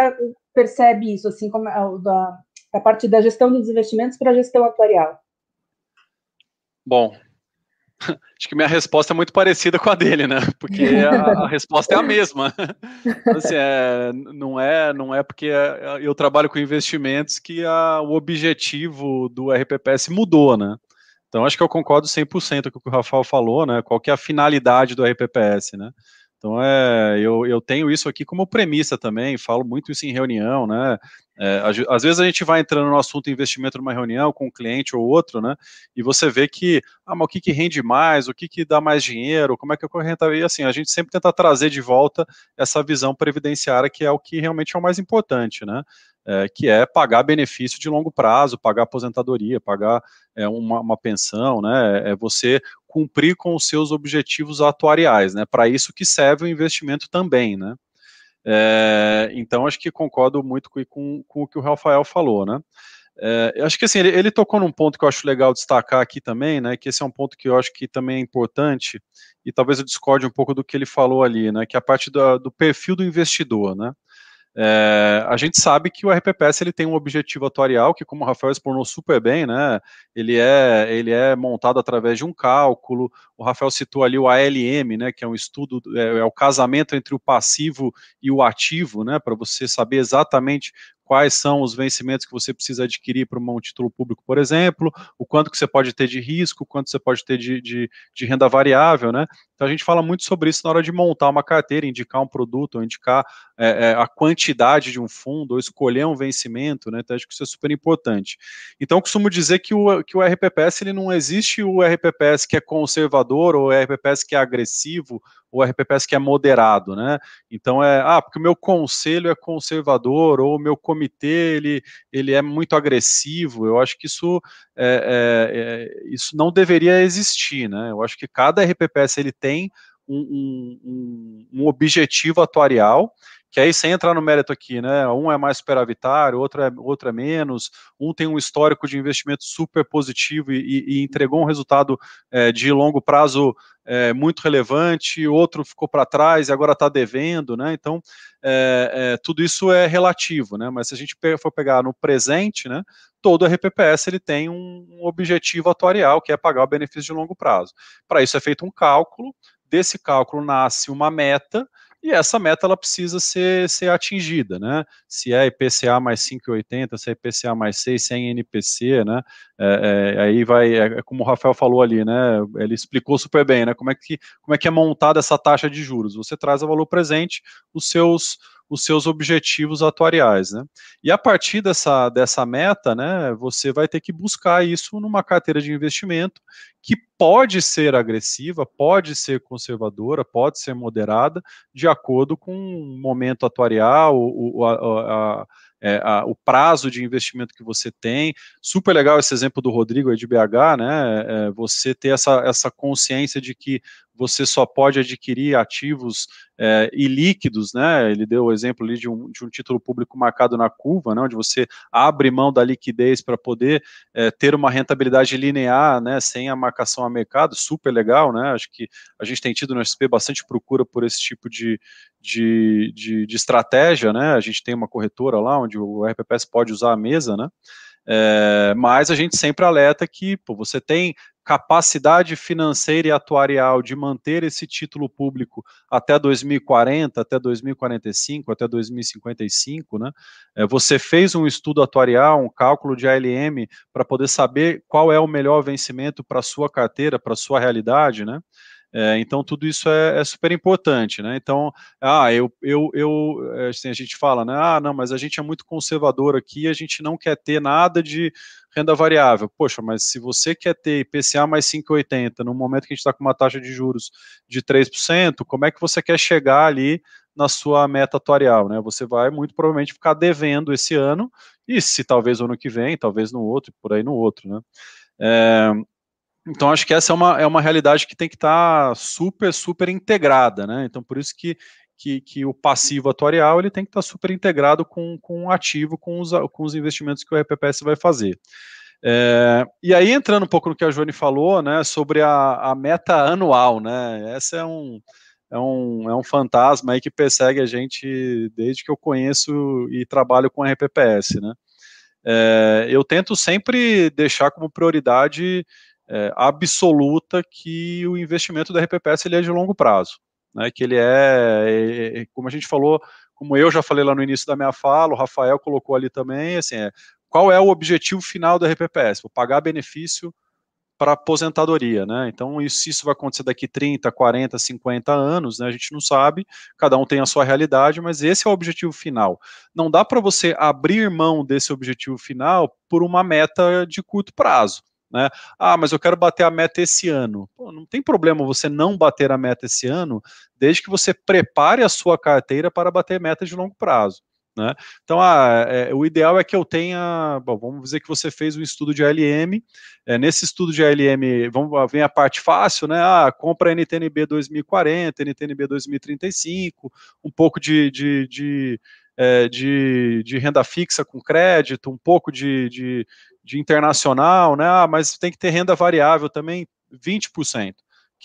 percebe isso, assim, como da, da parte da gestão dos investimentos para a gestão atuarial? Bom, acho que minha resposta é muito parecida com a dele, né? Porque a, a resposta é a mesma. Assim, é, não é, não é porque eu trabalho com investimentos que a, o objetivo do RPPS mudou, né? Então acho que eu concordo 100% com o que o Rafael falou, né? Qual que é a finalidade do RPPS, né? Então, é, eu, eu tenho isso aqui como premissa também, falo muito isso em reunião, né? É, às vezes a gente vai entrando no assunto investimento numa reunião com um cliente ou outro, né? E você vê que, ah, mas o que, que rende mais, o que, que dá mais dinheiro, como é que eu rentabilidade? E assim, a gente sempre tenta trazer de volta essa visão previdenciária, que é o que realmente é o mais importante, né? É, que é pagar benefício de longo prazo, pagar aposentadoria, pagar é, uma, uma, pensão, né? É você cumprir com os seus objetivos atuariais, né? Para isso que serve o investimento também, né? É, então, acho que concordo muito com, com, com, o que o Rafael falou, né? É, acho que assim, ele, ele, tocou num ponto que eu acho legal destacar aqui também, né? Que esse é um ponto que eu acho que também é importante, e talvez eu discorde um pouco do que ele falou ali, né? Que é a parte do, do perfil do investidor, né? É, a gente sabe que o RPPS ele tem um objetivo atuarial que, como o Rafael explanou super bem, né, ele é, ele é montado através de um cálculo. O Rafael citou ali o ALM, né, que é um estudo, é, é o casamento entre o passivo e o ativo, né, para você saber exatamente quais são os vencimentos que você precisa adquirir para um título público, por exemplo, o quanto que você pode ter de risco, o quanto você pode ter de, de, de, renda variável, né? Então a gente fala muito sobre isso na hora de montar uma carteira, indicar um produto, ou indicar é, é, a quantidade de um fundo, ou escolher um vencimento, né? Então acho que isso é super importante. Então costumo dizer que o, que o RPPS, ele não existe o RPPS que é conservador, ou o RPPS que é agressivo, o RPPS que é moderado, né? Então é, ah, porque o meu conselho é conservador ou o meu comitê ele, ele é muito agressivo. Eu acho que isso é, é, é, isso não deveria existir, né? Eu acho que cada RPPS ele tem um, um, um objetivo atuarial que aí sem entrar no mérito aqui, né? Um é mais superavitário, outro é, outro é menos, um tem um histórico de investimento super positivo e, e, e entregou um resultado é, de longo prazo é, muito relevante, outro ficou para trás e agora está devendo, né? Então é, é, tudo isso é relativo, né? Mas se a gente for pegar no presente, né? Todo RPPS ele tem um, objetivo atuarial que é pagar o benefício de longo prazo. Para isso é feito um cálculo, desse cálculo nasce uma meta e essa meta ela precisa ser, ser atingida, né? Se é IPCA mais 5,80, se é IPCA mais 6, se é NPC, né? É, é, aí vai, é, é, como o Rafael falou ali, né? Ele explicou super bem, né? Como é que, como é, que é montada essa taxa de juros? Você traz a valor presente os seus os seus objetivos atuariais, né? E a partir dessa, dessa meta, né, você vai ter que buscar isso numa carteira de investimento que pode ser agressiva, pode ser conservadora, pode ser moderada, de acordo com o momento atuarial, o, a, a, é, a, o prazo de investimento que você tem. Super legal esse exemplo do Rodrigo aí de BH, né? É, você ter essa, essa consciência de que você só pode adquirir ativos é, ilíquidos, né? Ele deu o exemplo ali de um, de um título público marcado na curva, né? onde você abre mão da liquidez para poder é, ter uma rentabilidade linear, né? Sem a marcação a mercado, super legal, né? Acho que a gente tem tido no SP bastante procura por esse tipo de, de, de, de estratégia, né? A gente tem uma corretora lá onde o RPPS pode usar a mesa, né? É, mas a gente sempre alerta que pô, você tem capacidade financeira e atuarial de manter esse título público até 2040, até 2045, até 2055, né? É, você fez um estudo atuarial, um cálculo de ALM para poder saber qual é o melhor vencimento para sua carteira, para sua realidade, né? É, então, tudo isso é, é, super importante, né? Então, ah, eu, eu, eu assim, a gente fala, né? Ah, não, mas a gente é muito conservador aqui, a gente não quer ter nada de renda variável. Poxa, mas se você quer ter IPCA mais 5,80 no momento que a gente está com uma taxa de juros de 3%, como é que você quer chegar ali na sua meta atuarial, né? Você vai muito provavelmente ficar devendo esse ano, e se talvez ano que vem, talvez no outro, por aí no outro, né? É, então, acho que essa é uma, é uma realidade que tem que estar tá super, super integrada, né? Então, por isso que, que, que o passivo atuarial ele tem que estar tá super integrado com, com o ativo, com os, com os investimentos que o RPPS vai fazer. É, e aí, entrando um pouco no que a Joane falou, né, sobre a, a meta anual, né, essa é um, é um, é um fantasma aí que persegue a gente desde que eu conheço e trabalho com RPPS, né. É, eu tento sempre deixar como prioridade é, absoluta que o investimento da RPPS ele é de longo prazo, né, que ele é, é, é, como a gente falou, como eu já falei lá no início da minha fala, o Rafael colocou ali também, assim, é, qual é o objetivo final da RPPS? Vou pagar benefício para aposentadoria, né? Então, isso, isso vai acontecer daqui 30, 40, 50 anos, né? A gente não sabe, cada um tem a sua realidade, mas esse é o objetivo final. Não dá para você abrir mão desse objetivo final por uma meta de curto prazo. Né? Ah, mas eu quero bater a meta esse ano. Pô, não tem problema você não bater a meta esse ano, desde que você prepare a sua carteira para bater meta de longo prazo. Né? Então, ah, é, o ideal é que eu tenha. Bom, vamos dizer que você fez um estudo de ALM. É, nesse estudo de ALM, vamos, vem a parte fácil, né? Ah, compra NTNB 2040, NTNB 2035, um pouco de, de, de, é, de, de renda fixa com crédito, um pouco de, de, de internacional, né? Ah, mas tem que ter renda variável também, 20%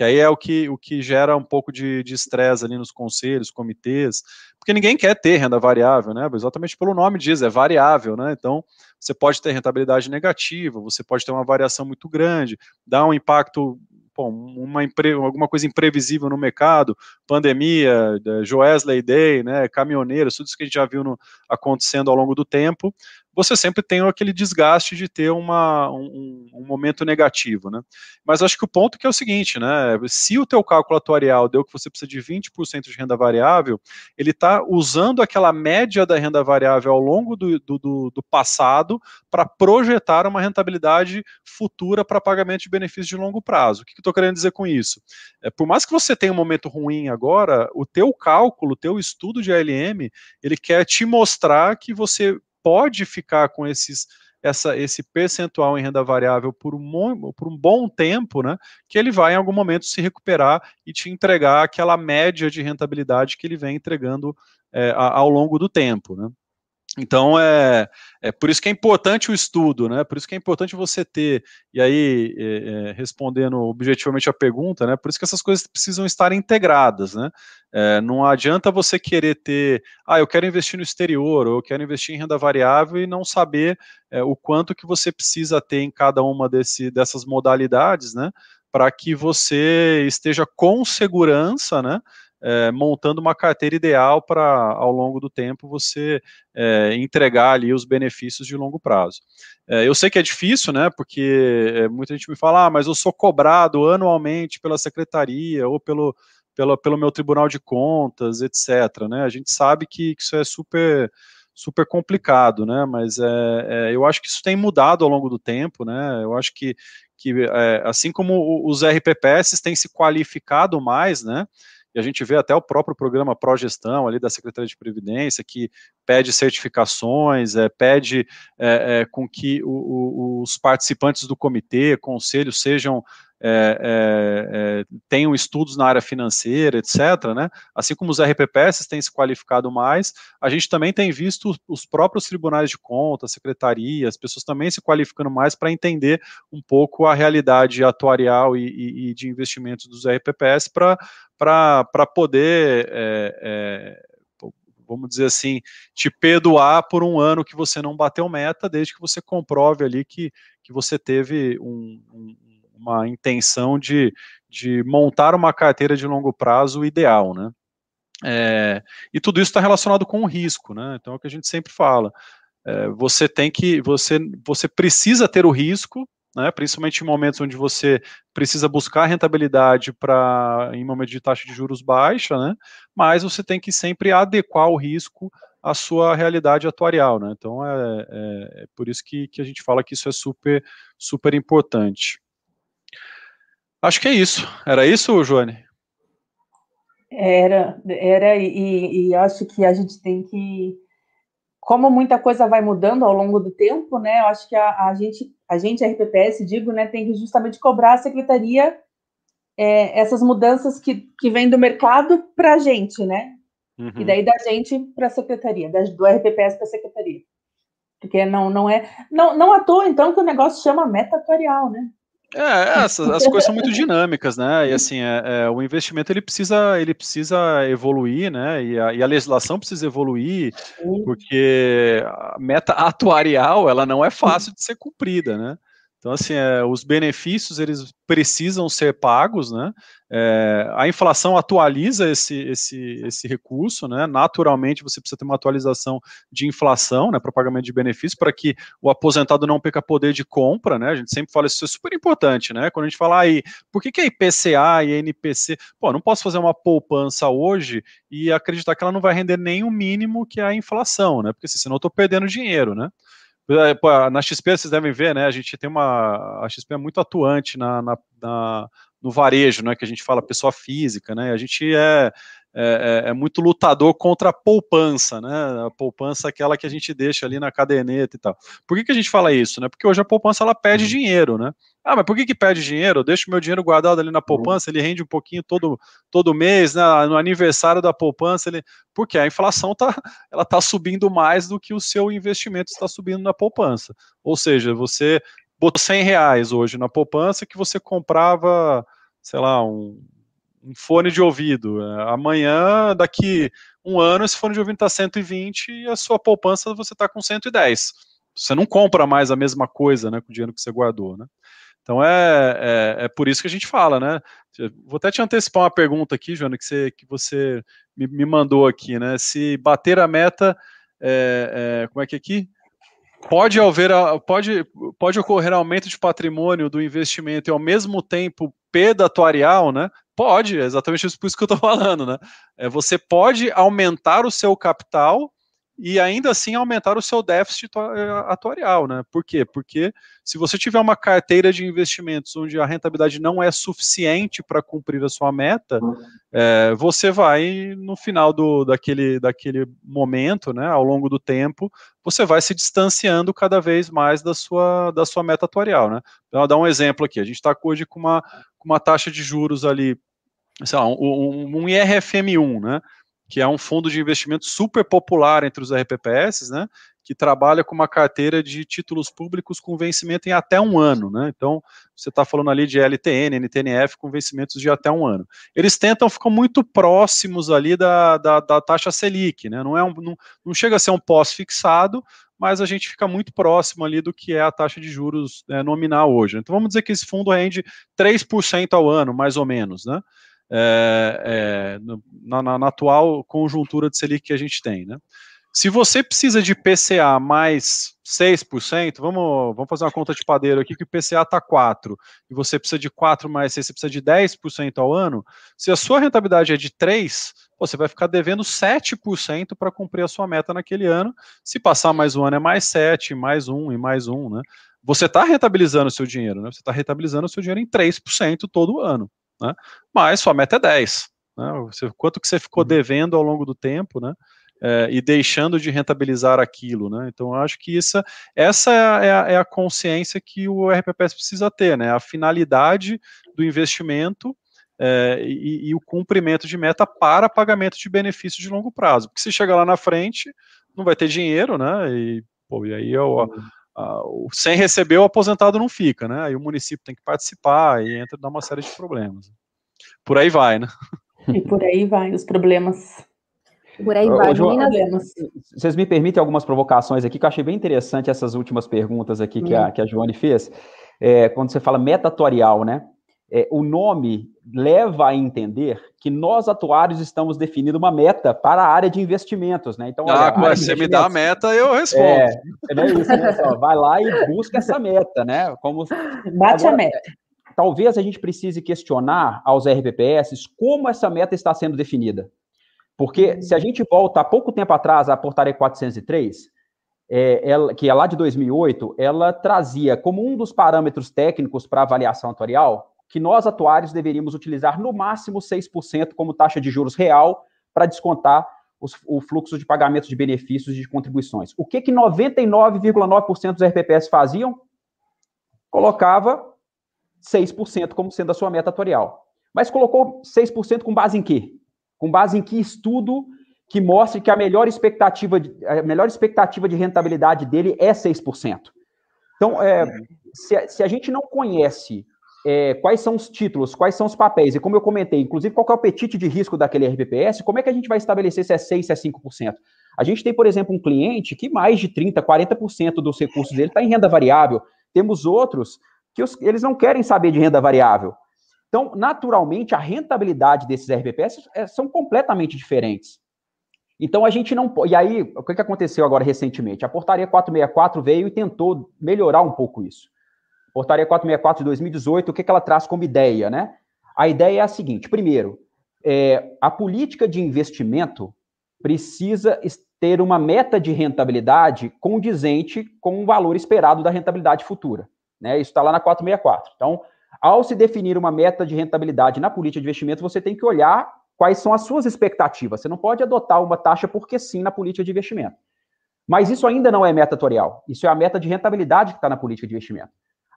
que aí é o que, o que gera um pouco de estresse ali nos conselhos, comitês, porque ninguém quer ter renda variável, né? Exatamente pelo nome diz, é variável, né? Então, você pode ter rentabilidade negativa, você pode ter uma variação muito grande, dá um impacto bom, uma alguma coisa imprevisível no mercado, pandemia, Joesley Day, né, caminhoneiros, tudo isso que a gente já viu no, acontecendo ao longo do tempo, você sempre tem aquele desgaste de ter uma, um, um, momento negativo, né? Mas acho que o ponto que é o seguinte, né? Se o teu cálculo atuarial deu que você precisa de 20% de renda variável, ele está usando aquela média da renda variável ao longo do, do, do, do passado para projetar uma rentabilidade futura para pagamento de benefícios de longo prazo. O que, que eu estou querendo dizer com isso? É, por mais que você tenha um momento ruim agora, o teu cálculo, o teu estudo de ALM, ele quer te mostrar que você pode ficar com esses essa, esse percentual em renda variável por um, por um bom tempo, né, que ele vai em algum momento se recuperar e te entregar aquela média de rentabilidade que ele vem entregando é, ao longo do tempo. Né. Então, é, é por isso que é importante o estudo, né? Por isso que é importante você ter, e aí, é, é, respondendo objetivamente a pergunta, né? Por isso que essas coisas precisam estar integradas, né? É, não adianta você querer ter, ah, eu quero investir no exterior, ou eu quero investir em renda variável e não saber é, o quanto que você precisa ter em cada uma desse, dessas modalidades, né? Para que você esteja com segurança, né? É, montando uma carteira ideal para, ao longo do tempo, você é, entregar ali os benefícios de longo prazo. É, eu sei que é difícil, né, porque é, muita gente me fala, ah, mas eu sou cobrado anualmente pela secretaria ou pelo, pelo, pelo meu tribunal de contas, etc. Né? A gente sabe que, que isso é super super complicado, né? Mas é, é, eu acho que isso tem mudado ao longo do tempo, né? Eu acho que, que é, assim como os RPPS têm se qualificado mais, né? E a gente vê até o próprio programa Progestão ali da Secretaria de Previdência, que pede certificações, é, pede é, é, com que o, o, os participantes do comitê, conselho, sejam é, é, é, tenham estudos na área financeira, etc., né? assim como os RPPS têm se qualificado mais, a gente também tem visto os próprios tribunais de contas, secretarias, pessoas também se qualificando mais para entender um pouco a realidade atuarial e, e, e de investimentos dos RPPS para poder é, é, vamos dizer assim, te perdoar por um ano que você não bateu meta, desde que você comprove ali que, que você teve um, um uma intenção de, de montar uma carteira de longo prazo ideal, né? É, e tudo isso está relacionado com o risco, né? Então é o que a gente sempre fala. É, você tem que, você, você precisa ter o risco, né? Principalmente em momentos onde você precisa buscar rentabilidade para em momentos de taxa de juros baixa, né? Mas você tem que sempre adequar o risco à sua realidade atuarial, né? Então é, é, é por isso que, que a gente fala que isso é super super importante. Acho que é isso. Era isso, Joane? Era, era, e, e acho que a gente tem que. Como muita coisa vai mudando ao longo do tempo, né? Eu acho que a, a gente, a gente, a RPPS, digo, né, tem que justamente cobrar a secretaria é, essas mudanças que, que vêm do mercado para a gente, né? Uhum. E daí da gente para a secretaria, da, do RPPS para a secretaria. Porque não, não é. Não, não à toa, então, que o negócio chama meta atuarial, né? É, as, as coisas são muito dinâmicas, né? E assim, é, é, o investimento ele precisa, ele precisa evoluir, né? E a, e a legislação precisa evoluir, porque a meta atuarial ela não é fácil de ser cumprida, né? Então, assim, é, os benefícios eles precisam ser pagos, né? É, a inflação atualiza esse, esse, esse recurso, né? Naturalmente, você precisa ter uma atualização de inflação, né, para pagamento de benefícios, para que o aposentado não perca poder de compra, né? A gente sempre fala isso é super importante, né? Quando a gente fala aí, por que, que IPCA e NPC? Pô, não posso fazer uma poupança hoje e acreditar que ela não vai render nem o mínimo que a inflação, né? Porque assim, senão eu estou perdendo dinheiro, né? É, na XP vocês devem ver, né? A gente tem uma. A XP é muito atuante na, na, na no varejo, né? Que a gente fala pessoa física, né? A gente é, é, é, é, muito lutador contra a poupança, né? A poupança é aquela que a gente deixa ali na caderneta e tal. Por que, que a gente fala isso, né? Porque hoje a poupança ela perde uhum. dinheiro, né? Ah, mas por que, que perde dinheiro? Eu deixo meu dinheiro guardado ali na uhum. poupança, ele rende um pouquinho todo, todo mês, né? No aniversário da poupança, ele. Porque a inflação tá, ela tá subindo mais do que o seu investimento está subindo na poupança. Ou seja, você botou 100 reais hoje na poupança que você comprava, sei lá, um, um fone de ouvido. Amanhã, daqui um ano, esse fone de ouvido está 120 e a sua poupança você está com 110. Você não compra mais a mesma coisa né, com o dinheiro que você guardou, né? Então é, é, é, por isso que a gente fala, né? Vou até te antecipar uma pergunta aqui, Joana, que você, que você me, me mandou aqui, né? Se bater a meta, é, é, como é que é aqui? Pode, haver, pode, pode ocorrer aumento de patrimônio do investimento e ao mesmo tempo perda atuarial, né? Pode, é exatamente isso, por isso que eu estou falando, né? É, você pode aumentar o seu capital e ainda assim aumentar o seu déficit eh, atuarial, né? Por quê? Porque se você tiver uma carteira de investimentos onde a rentabilidade não é suficiente para cumprir a sua meta, é, você vai, no final do, daquele, daquele momento, né, ao longo do tempo, você vai se distanciando cada vez mais da sua, da sua meta atuarial, né? Então, vou dar um exemplo aqui, a gente está hoje com uma, com uma taxa de juros ali, sei lá, um, um, um IRFM1, né? que é um fundo de investimento super popular entre os RPPS, né, que trabalha com uma carteira de títulos públicos com vencimento em até um ano, né? Então, você está falando ali de LTN, NTNF com vencimentos de até um ano. Eles tentam ficar muito próximos ali da, da, da taxa Selic, né? Não, é um, não, não chega a ser um pós-fixado, mas a gente fica muito próximo ali do que é a taxa de juros é, nominal hoje. Então, vamos dizer que esse fundo rende 3% ao ano, mais ou menos, né? É, é, na, na, atual conjuntura de Selic que a gente tem, né? Se você precisa de PCA mais 6%, vamos, vamos fazer uma conta de padeiro aqui, que o PCA está 4%, e você precisa de 4 mais 6, você precisa de 10% ao ano, se a sua rentabilidade é de 3%, você vai ficar devendo 7% para cumprir a sua meta naquele ano, se passar mais um ano é mais 7, mais 1 e mais 1, né? Você está rentabilizando o seu dinheiro, né? Você está rentabilizando o seu dinheiro em 3% todo ano né? Mas sua meta é 10. Né? Você, quanto que você ficou uhum. devendo ao longo do tempo, né? É, e deixando de rentabilizar aquilo, né? Então, acho que isso, essa é a, é a, consciência que o RPPS precisa ter, né? A finalidade do investimento é, e, e, o cumprimento de meta para pagamento de benefício de longo prazo. Porque se chegar lá na frente, não vai ter dinheiro, né? E, pô, e aí eu, uhum. Uh, sem receber, o aposentado não fica, né? Aí o município tem que participar e entra uma série de problemas. Por aí vai, né? E por aí vai os problemas. Por aí vai, João, Vocês me permitem algumas provocações aqui, que eu achei bem interessante essas últimas perguntas aqui que, a, hum. que a Joane fez. É, quando você fala metatorial, né? É, o nome leva a entender que nós atuários estamos definindo uma meta para a área de investimentos, né? Então, ah, olha, você me dá a meta, eu respondo. É, é isso, né? Só, vai lá e busca essa meta, né? Como bate Agora, a meta. Talvez a gente precise questionar aos RPPS como essa meta está sendo definida. Porque se a gente volta há pouco tempo atrás à portaria 403, é, ela, que é lá de 2008, ela trazia como um dos parâmetros técnicos para avaliação atuarial que nós atuários deveríamos utilizar no máximo 6% como taxa de juros real para descontar os, o fluxo de pagamento de benefícios e de contribuições. O que que 99,9% dos RPPS faziam? Colocava 6% como sendo a sua meta atuarial. Mas colocou 6% com base em quê? Com base em que estudo que mostre que a melhor expectativa de, a melhor expectativa de rentabilidade dele é 6%. Então, é, se, se, a gente não conhece é, quais são os títulos, quais são os papéis, e como eu comentei, inclusive qual é o apetite de risco daquele RPPS, como é que a gente vai estabelecer se é 6%, se é 5%? A gente tem, por exemplo, um cliente que mais de 30%, 40% dos recursos dele está em renda variável. Temos outros que os, eles não querem saber de renda variável. Então, naturalmente, a rentabilidade desses RPPS é, são completamente diferentes. Então, a gente não pode. E aí, o que aconteceu agora recentemente? A portaria 464 veio e tentou melhorar um pouco isso. Portaria 464 de 2018, o que, que ela traz como ideia, né? A ideia é a seguinte: primeiro, é, a política de investimento precisa ter uma meta de rentabilidade condizente com o valor esperado da rentabilidade futura. Né? Isso está lá na 464. Então, ao se definir uma meta de rentabilidade na política de investimento, você tem que olhar quais são as suas expectativas. Você não pode adotar uma taxa porque sim na política de investimento. Mas isso ainda não é meta atorial. Isso é a meta de rentabilidade que está na política de investimento.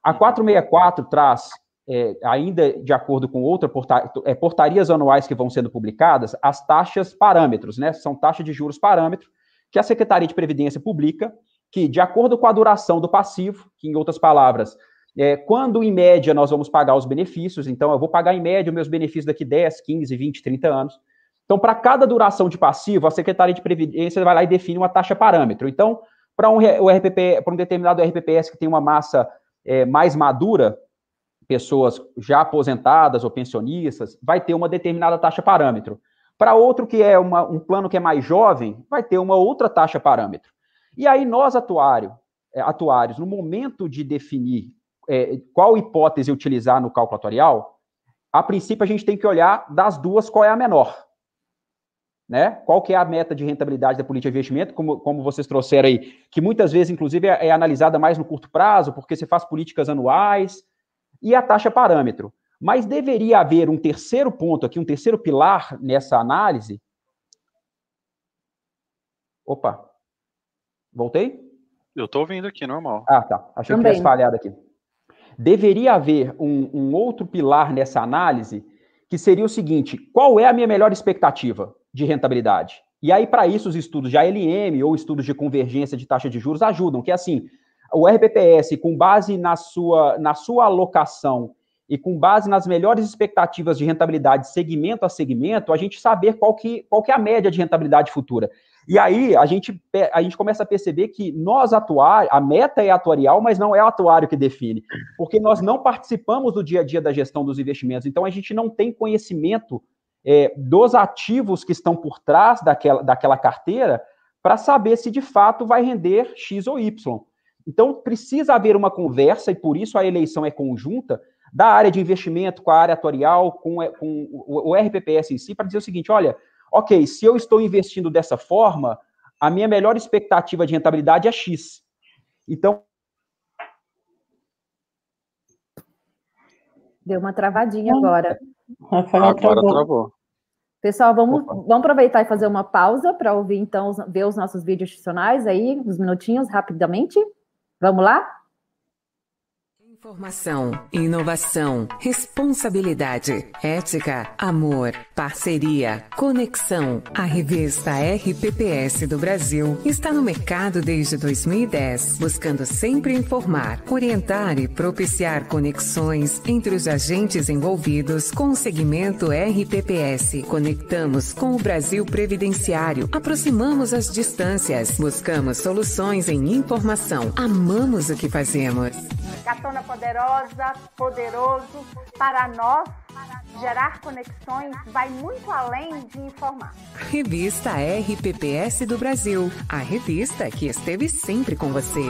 A 464 traz, é, ainda de acordo com outras porta é, portarias anuais que vão sendo publicadas, as taxas parâmetros, né? São taxas de juros parâmetro que a Secretaria de Previdência publica, que, de acordo com a duração do passivo, que, em outras palavras, é, quando em média nós vamos pagar os benefícios, então eu vou pagar em média os meus benefícios daqui 10, 15, 20, 30 anos. Então, para cada duração de passivo, a Secretaria de Previdência vai lá e define uma taxa parâmetro. Então, para um, um determinado RPPS que tem uma massa é, mais madura, pessoas já aposentadas ou pensionistas, vai ter uma determinada taxa parâmetro. Para outro que é uma, um plano que é mais jovem, vai ter uma outra taxa parâmetro. E aí nós, atuário, é, atuários, no momento de definir é, qual hipótese utilizar no cálculo atuarial, a princípio a gente tem que olhar das duas qual é a menor. Né? Qual que é a meta de rentabilidade da política de investimento, como, como vocês trouxeram aí, que muitas vezes, inclusive, é, é analisada mais no curto prazo, porque você faz políticas anuais, e a taxa parâmetro. Mas deveria haver um terceiro ponto aqui, um terceiro pilar nessa análise. Opa, voltei? Eu estou ouvindo aqui, normal. Ah, tá. Achei Também. que tivesse falhado aqui. Deveria haver um, um outro pilar nessa análise, que seria o seguinte: qual é a minha melhor expectativa de rentabilidade? E aí, para isso, os estudos de ALM ou estudos de convergência de taxa de juros ajudam, que é assim, o RPPS, com base na sua, na sua alocação e com base nas melhores expectativas de rentabilidade segmento a segmento, a gente saber qual que, qual que é a média de rentabilidade futura. E aí a gente, a gente começa a perceber que nós atuar, a meta é atuarial, mas não é o atuário que define, porque nós não participamos do dia a dia da gestão dos investimentos, então a gente não tem conhecimento é, dos ativos que estão por trás daquela, daquela carteira para saber se de fato vai render X ou Y. Então precisa haver uma conversa, e por isso a eleição é conjunta, da área de investimento com a área atuarial, com, com o RPPS em si, para dizer o seguinte: olha, ok, se eu estou investindo dessa forma, a minha melhor expectativa de rentabilidade é X. Então. Deu uma travadinha agora. Agora travou. Pessoal, vamos, vamos aproveitar e fazer uma pausa para ouvir, então, ver os nossos vídeos institucionais aí, uns minutinhos, rapidamente. Vamos lá? Informação, inovação, responsabilidade, ética, amor, parceria, conexão. A revista RPPS do Brasil está no mercado desde 2010, buscando sempre informar, orientar e propiciar conexões entre os agentes envolvidos com o segmento RPPS. Conectamos com o Brasil Previdenciário, aproximamos as distâncias, buscamos soluções em informação. Amamos o que fazemos. Poderosa, Poderoso, para nós, gerar conexões vai muito além de informar. Revista RPPS do Brasil, a revista que esteve sempre com você.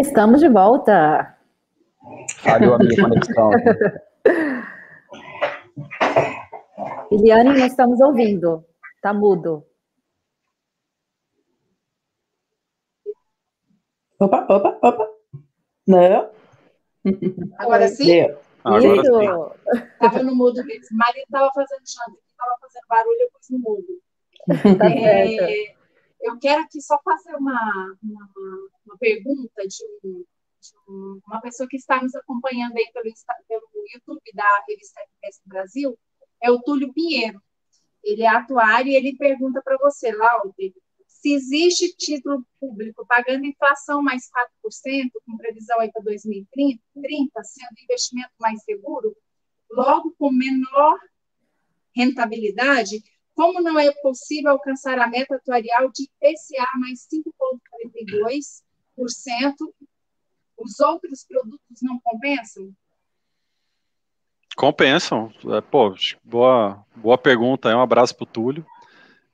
Estamos de volta. Falhou a minha conexão. Eliane, nós estamos ouvindo. Tá mudo. Opa, opa, opa. Não. Agora sim? Deu. Agora sim. Estava no mudo mesmo. Maria estava fazendo janta, estava fazendo barulho, eu pus no mudo. Tá certo. É, eu quero aqui só fazer uma, uma, uma pergunta de, um- de um- uma pessoa que está nos acompanhando aí pelo, pelo YouTube da revista FPS Brasil, é o Túlio Pinheiro. Ele é atuário e ele pergunta para você, Lauter, se existe título público pagando inflação mais 4%, com previsão aí para 2030, 30, sendo investimento mais seguro, logo com menor rentabilidade, como não é possível alcançar a meta atuarial de IPCA mais 5,42%, os outros produtos não compensam? Compensam. É, pô, boa, boa pergunta. Um abraço pro Túlio.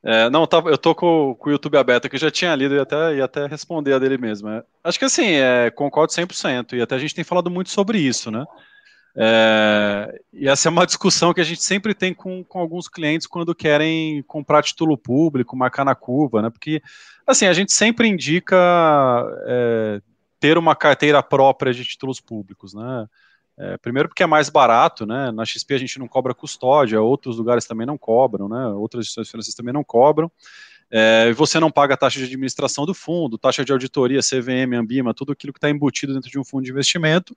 É, não, tava, eu tô com, com o YouTube aberto aqui, eu já tinha lido e até, ia até responder a dele mesmo. É, acho que assim, é, concordo 100%, e até a gente tem falado muito sobre isso, né? É, e essa é uma discussão que a gente sempre tem com, com alguns clientes quando querem comprar título público, marcar na curva, né? Porque, assim, a gente sempre indica é, ter uma carteira própria de títulos públicos, né? É, primeiro porque é mais barato, né? Na XP a gente não cobra custódia, outros lugares também não cobram, né? Outras instituições financeiras também não cobram. É, você não paga a taxa de administração do fundo, taxa de auditoria, CVM, Ambima, tudo aquilo que está embutido dentro de um fundo de investimento.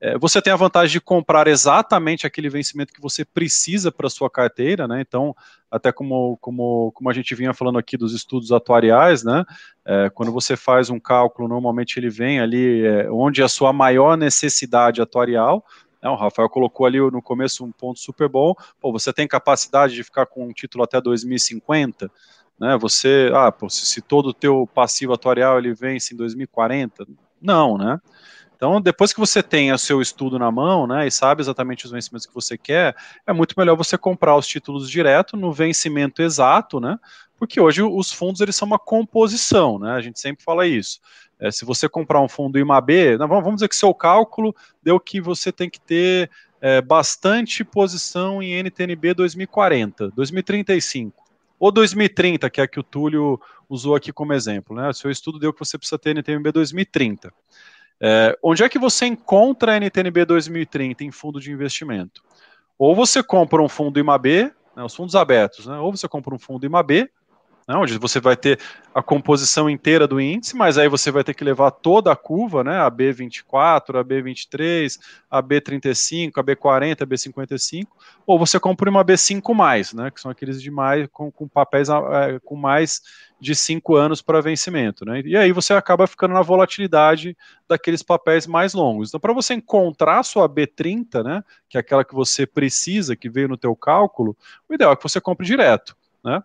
É, você tem a vantagem de comprar exatamente aquele vencimento que você precisa para sua carteira, né? Então, até como, como, como a gente vinha falando aqui dos estudos atuariais, né? É, quando você faz um cálculo, normalmente ele vem ali é, onde é a sua maior necessidade atuarial. Né, o Rafael colocou ali no começo um ponto super bom. Pô, você tem capacidade de ficar com um título até 2050? Né, você, ah, pô, se, se todo o teu passivo atuarial ele vence em 2040? Não, né? Então, depois que você tem o seu estudo na mão, né, e sabe exatamente os vencimentos que você quer, é muito melhor você comprar os títulos direto no vencimento exato, né? Porque hoje os fundos eles são uma composição, né? A gente sempre fala isso. É, se você comprar um fundo IMAB, vamos dizer que seu cálculo deu que você tem que ter é, bastante posição em NTNB 2040, 2035 ou 2030, que é a que o Túlio usou aqui como exemplo, né? O seu estudo deu que você precisa ter NTNB 2030. É, onde é que você encontra a NTNB 2030 em fundo de investimento? Ou você compra um fundo IMAB, né, os fundos abertos, né? Ou você compra um fundo IMAB, né, onde você vai ter a composição inteira do índice, mas aí você vai ter que levar toda a curva, né? A B24, a B23, a B35, a B40, a B55, ou você compra uma B5, né? Que são aqueles de mais com, com papéis é, com mais de cinco anos para vencimento, né? E aí você acaba ficando na volatilidade daqueles papéis mais longos. Então, para você encontrar a sua B30, né? Que é aquela que você precisa, que veio no teu cálculo, o ideal é que você compre direto, né?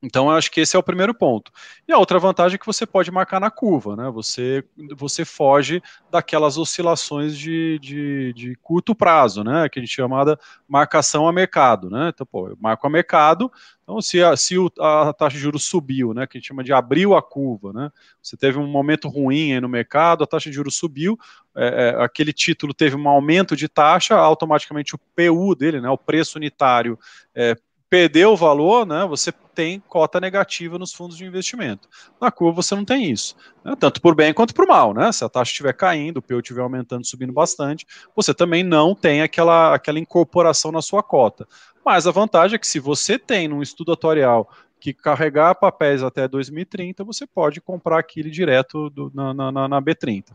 Então, eu acho que esse é o primeiro ponto. E a outra vantagem é que você pode marcar na curva, né? Você, você foge daquelas oscilações de, de, de curto prazo, né? Que a gente chama de marcação a mercado, né? Então, pô, eu marco a mercado, então se a, se a taxa de juros subiu, né? Que a gente chama de abriu a curva, né? Você teve um momento ruim no mercado, a taxa de juros subiu, é, é, aquele título teve um aumento de taxa, automaticamente o PU dele, né? O preço unitário é, perdeu o valor, né, você tem cota negativa nos fundos de investimento. Na curva você não tem isso, né, tanto por bem quanto por mal, né? Se a taxa estiver caindo, o PU estiver aumentando, subindo bastante, você também não tem aquela, aquela incorporação na sua cota. Mas a vantagem é que se você tem num estudo atuarial que carregar papéis até 2030, você pode comprar aquele direto do, na, na, na, B30.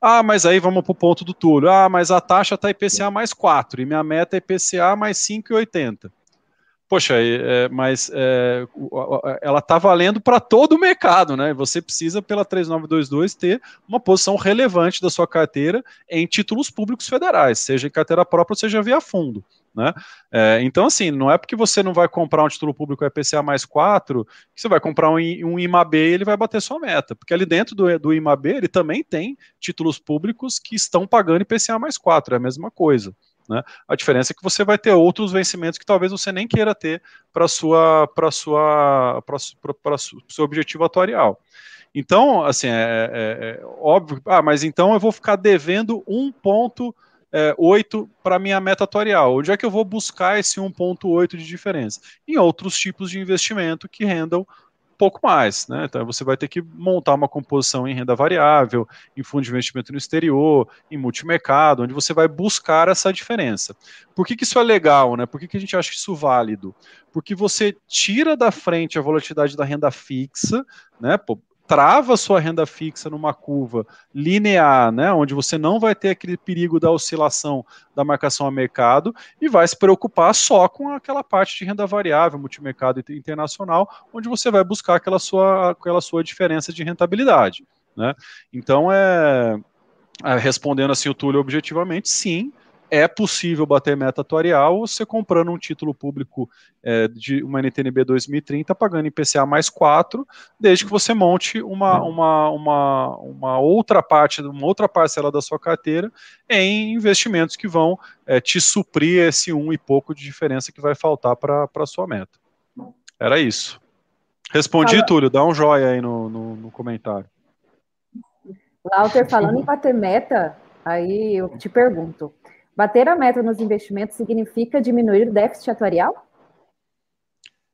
Ah, mas aí vamos para o ponto do Túlio. Ah, mas a taxa está IPCA mais 4 e minha meta é IPCA mais 5,80 poxa, é, mas é, ela está valendo para todo o mercado, né? Você precisa, pela 3922, ter uma posição relevante da sua carteira em títulos públicos federais, seja em carteira própria, seja via fundo. Né? É, então, assim, não é porque você não vai comprar um título público IPCA mais 4 que você vai comprar um, um IMAB e ele vai bater sua meta, porque ali dentro do, do IMAB ele também tem títulos públicos que estão pagando IPCA mais 4, é a mesma coisa. Né? A diferença é que você vai ter outros vencimentos que talvez você nem queira ter para sua para sua para seu objetivo atuarial. Então, assim, é, é, é, óbvio, ah, mas então eu vou ficar devendo 1,8 é, para minha meta atuarial. Onde é que eu vou buscar esse 1,8 de diferença? Em outros tipos de investimento que rendam pouco mais, né? Então você vai ter que montar uma composição em renda variável, em fundo de investimento no exterior, em multimercado, onde você vai buscar essa diferença. Por que, que isso é legal, né? Por que, que a gente acha isso válido? Porque você tira da frente a volatilidade da renda fixa, né? Trava sua renda fixa numa curva linear, né, onde você não vai ter aquele perigo da oscilação da marcação a mercado e vai se preocupar só com aquela parte de renda variável, multimercado internacional, onde você vai buscar aquela sua, aquela sua diferença de rentabilidade. Né? Então, é, é respondendo assim o Túlio objetivamente, sim, é possível bater meta atuarial você comprando um título público é, de uma NTNB 2030 pagando IPCA mais 4, desde que você monte uma, uma, uma, uma outra parte, uma outra parcela da sua carteira em investimentos que vão é, te suprir esse um e pouco de diferença que vai faltar para a sua meta. Era isso. Respondi, Fala. Túlio, dá um joia aí no, no, no comentário. Lauter, falando em bater meta, aí eu te pergunto, Bater a meta nos investimentos significa diminuir o déficit atuarial?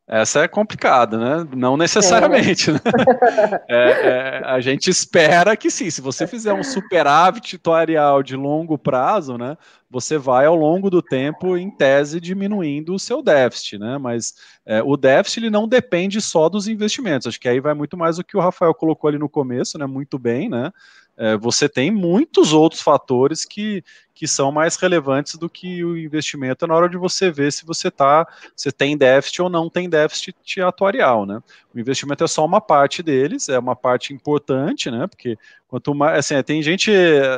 Essa é complicada, né? Não necessariamente. É. Né? É, é, a gente espera que sim. Se você fizer um superávit atuarial de longo prazo, né? Você vai ao longo do tempo, em tese, diminuindo o seu déficit, né? Mas é, o déficit ele não depende só dos investimentos. Acho que aí vai muito mais o que o Rafael colocou ali no começo, né? Muito bem, né? É, você tem muitos outros fatores que, que são mais relevantes do que o investimento na hora de você ver se você tá, você tem déficit ou não tem déficit atuarial, né? O investimento é só uma parte deles, é uma parte importante, né? Porque quanto mais, assim, tem gente,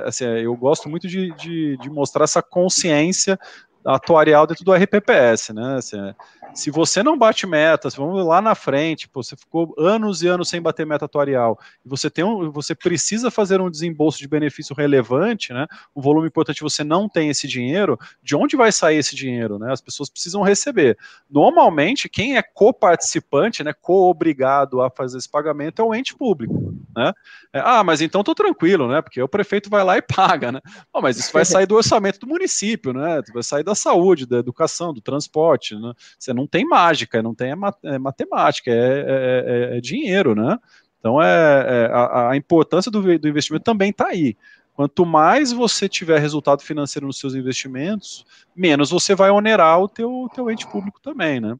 assim, eu gosto muito de, de, de mostrar essa consciência atuarial dentro do RPPS, né? Assim, se você não bate metas, vamos lá na frente, pô, você ficou anos e anos sem bater meta atuarial, e você tem um, você precisa fazer um desembolso de benefício relevante, né? Um volume importante, você não tem esse dinheiro, de onde vai sair esse dinheiro, né? As pessoas precisam receber. Normalmente, quem é coparticipante, né, co-obrigado a fazer esse pagamento é o ente público, né? É, ah, mas então tô tranquilo, né? Porque o prefeito vai lá e paga, né? Bom, mas isso vai sair do orçamento do município, né? Vai sair da saúde, da educação, do transporte, né? Você não tem mágica, não tem é matemática, é, é, é, é, dinheiro, né? Então é, é a, a, importância do, do investimento também está aí. Quanto mais você tiver resultado financeiro nos seus investimentos, menos você vai onerar o teu, teu ente público também, né?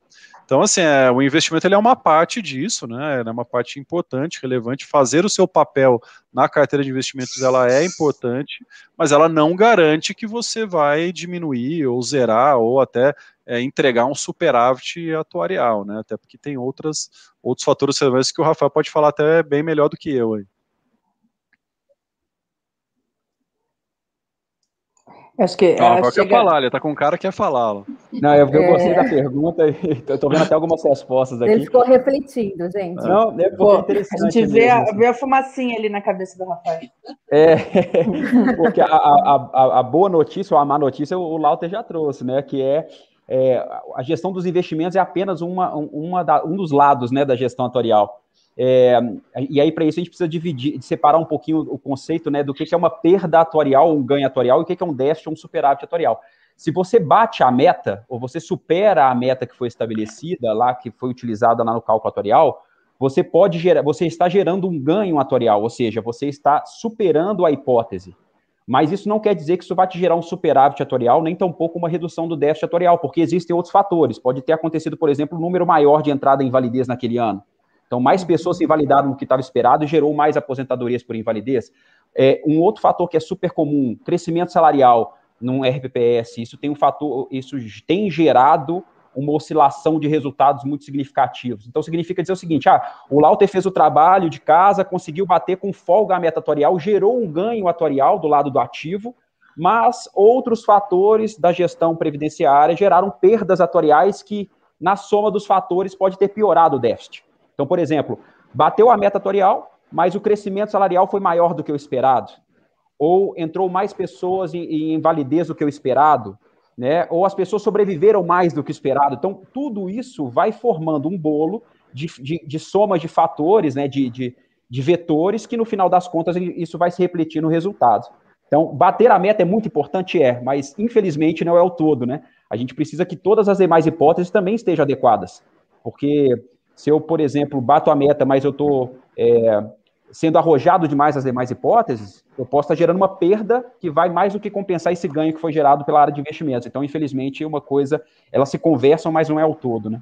Então, assim, é, o investimento ele é uma parte disso, né? É uma parte importante, relevante. Fazer o seu papel na carteira de investimentos ela é importante, mas ela não garante que você vai diminuir ou zerar ou até é, entregar um superávit atuarial, né? Até porque tem outras, outros fatores relevantes que o Rafael pode falar até bem melhor do que eu aí. Acho que. Não, ah, chega... quer falar, ele tá com um cara que quer falar. Não, eu, eu é... gostei da pergunta e tô vendo até algumas respostas aqui. Ele ficou refletindo, gente. Não, é Pô, a gente vê a, vê a fumacinha ali na cabeça do Rafael. É, porque a, a, a, a boa notícia ou a má notícia o Lauter já trouxe, né? Que é, é a gestão dos investimentos é apenas uma, uma da, um dos lados né, da gestão atuarial. É, e aí, para isso, a gente precisa dividir, separar um pouquinho o conceito né, do que, que é uma perda atuarial, um ganho atuarial, e o que, que é um déficit ou um superávit atuarial. Se você bate a meta, ou você supera a meta que foi estabelecida lá, que foi utilizada lá no cálculo atuarial, você pode gerar, você está gerando um ganho atuarial, ou seja, você está superando a hipótese. Mas isso não quer dizer que isso vai te gerar um superávit atuarial, nem tampouco uma redução do déficit atuarial, porque existem outros fatores. Pode ter acontecido, por exemplo, um número maior de entrada em validez naquele ano. Então, mais pessoas se invalidaram do que estava esperado e gerou mais aposentadorias por invalidez. É, um outro fator que é super comum, crescimento salarial num RPPS, isso tem um fator, isso tem gerado uma oscilação de resultados muito significativos. Então, significa dizer o seguinte: ah, o Lauter fez o trabalho de casa, conseguiu bater com folga a meta atorial, gerou um ganho atorial do lado do ativo, mas outros fatores da gestão previdenciária geraram perdas atoriais que, na soma dos fatores, pode ter piorado o déficit. Então, por exemplo, bateu a meta atorial, mas o crescimento salarial foi maior do que o esperado. Ou entrou mais pessoas em, em invalidez do que o esperado. Né? Ou as pessoas sobreviveram mais do que esperado. Então, tudo isso vai formando um bolo de, de, de soma de fatores, né? De, de, de vetores que, no final das contas, isso vai se refletir no resultado. Então, bater a meta é muito importante, é, mas infelizmente não é o todo, né? A gente precisa que todas as demais hipóteses também estejam adequadas. Porque se eu, por exemplo, bato a meta, mas eu estou é, sendo arrojado demais as demais hipóteses, eu posso estar gerando uma perda que vai mais do que compensar esse ganho que foi gerado pela área de investimentos. Então, infelizmente, uma coisa, elas se conversam, mas não é o todo, né?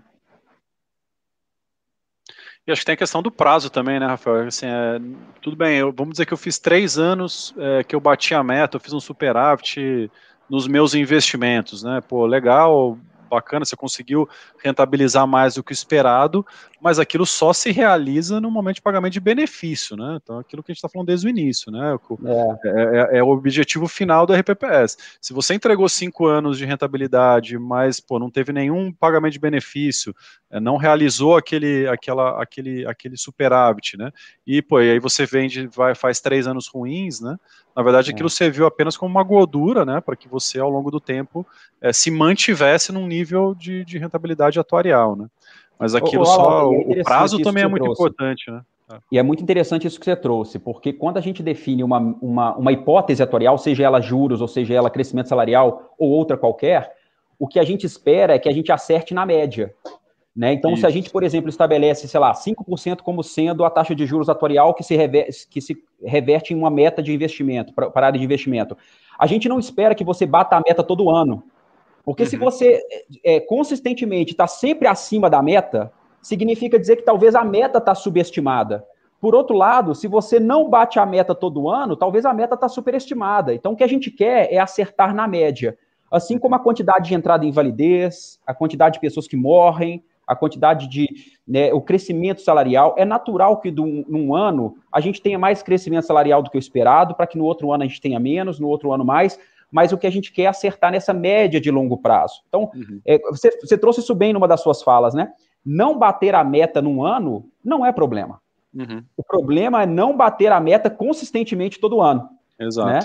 E acho que tem a questão do prazo também, né, Rafael? Assim, é, tudo bem, eu, vamos dizer que eu fiz três anos é, que eu bati a meta, eu fiz um superávit nos meus investimentos, né? Pô, legal, bacana, você conseguiu rentabilizar mais do que o esperado, mas aquilo só se realiza no momento de pagamento de benefício, né? Então, aquilo que a gente está falando desde o início, né? É. É, é, é. o objetivo final do RPPS. Se você entregou cinco anos de rentabilidade, mas pô, não teve nenhum pagamento de benefício, é, não realizou aquele, aquela, aquele, aquele superávit, né? E pô, e aí você vende, vai, faz três anos ruins, né? Na verdade, aquilo é. serviu apenas como uma gordura, né? Para que você, ao longo do tempo, é, se mantivesse num nível de, de rentabilidade atuarial, né? Mas aquilo o, só, o, o prazo também é muito trouxe. importante, né? E é muito interessante isso que você trouxe, porque quando a gente define uma, uma, uma hipótese atuarial, seja ela juros, ou seja ela crescimento salarial, ou outra qualquer, o que a gente espera é que a gente acerte na média. Né? Então, Isso. se a gente, por exemplo, estabelece, sei lá, 5% como sendo a taxa de juros atuarial que se, reverte, que se reverte em uma meta de investimento, para a área de investimento, a gente não espera que você bata a meta todo ano. Porque uhum. se você é, consistentemente está sempre acima da meta, significa dizer que talvez a meta está subestimada. Por outro lado, se você não bate a meta todo ano, talvez a meta está superestimada. Então, o que a gente quer é acertar na média. Assim como a quantidade de entrada em validez, a quantidade de pessoas que morrem, a quantidade de. Né, o crescimento salarial. É natural que do, num ano a gente tenha mais crescimento salarial do que o esperado, para que no outro ano a gente tenha menos, no outro ano mais. Mas o que a gente quer é acertar nessa média de longo prazo. Então, uhum. é, você, você trouxe isso bem numa das suas falas, né? Não bater a meta num ano não é problema. Uhum. O problema é não bater a meta consistentemente todo ano. Exato. Né?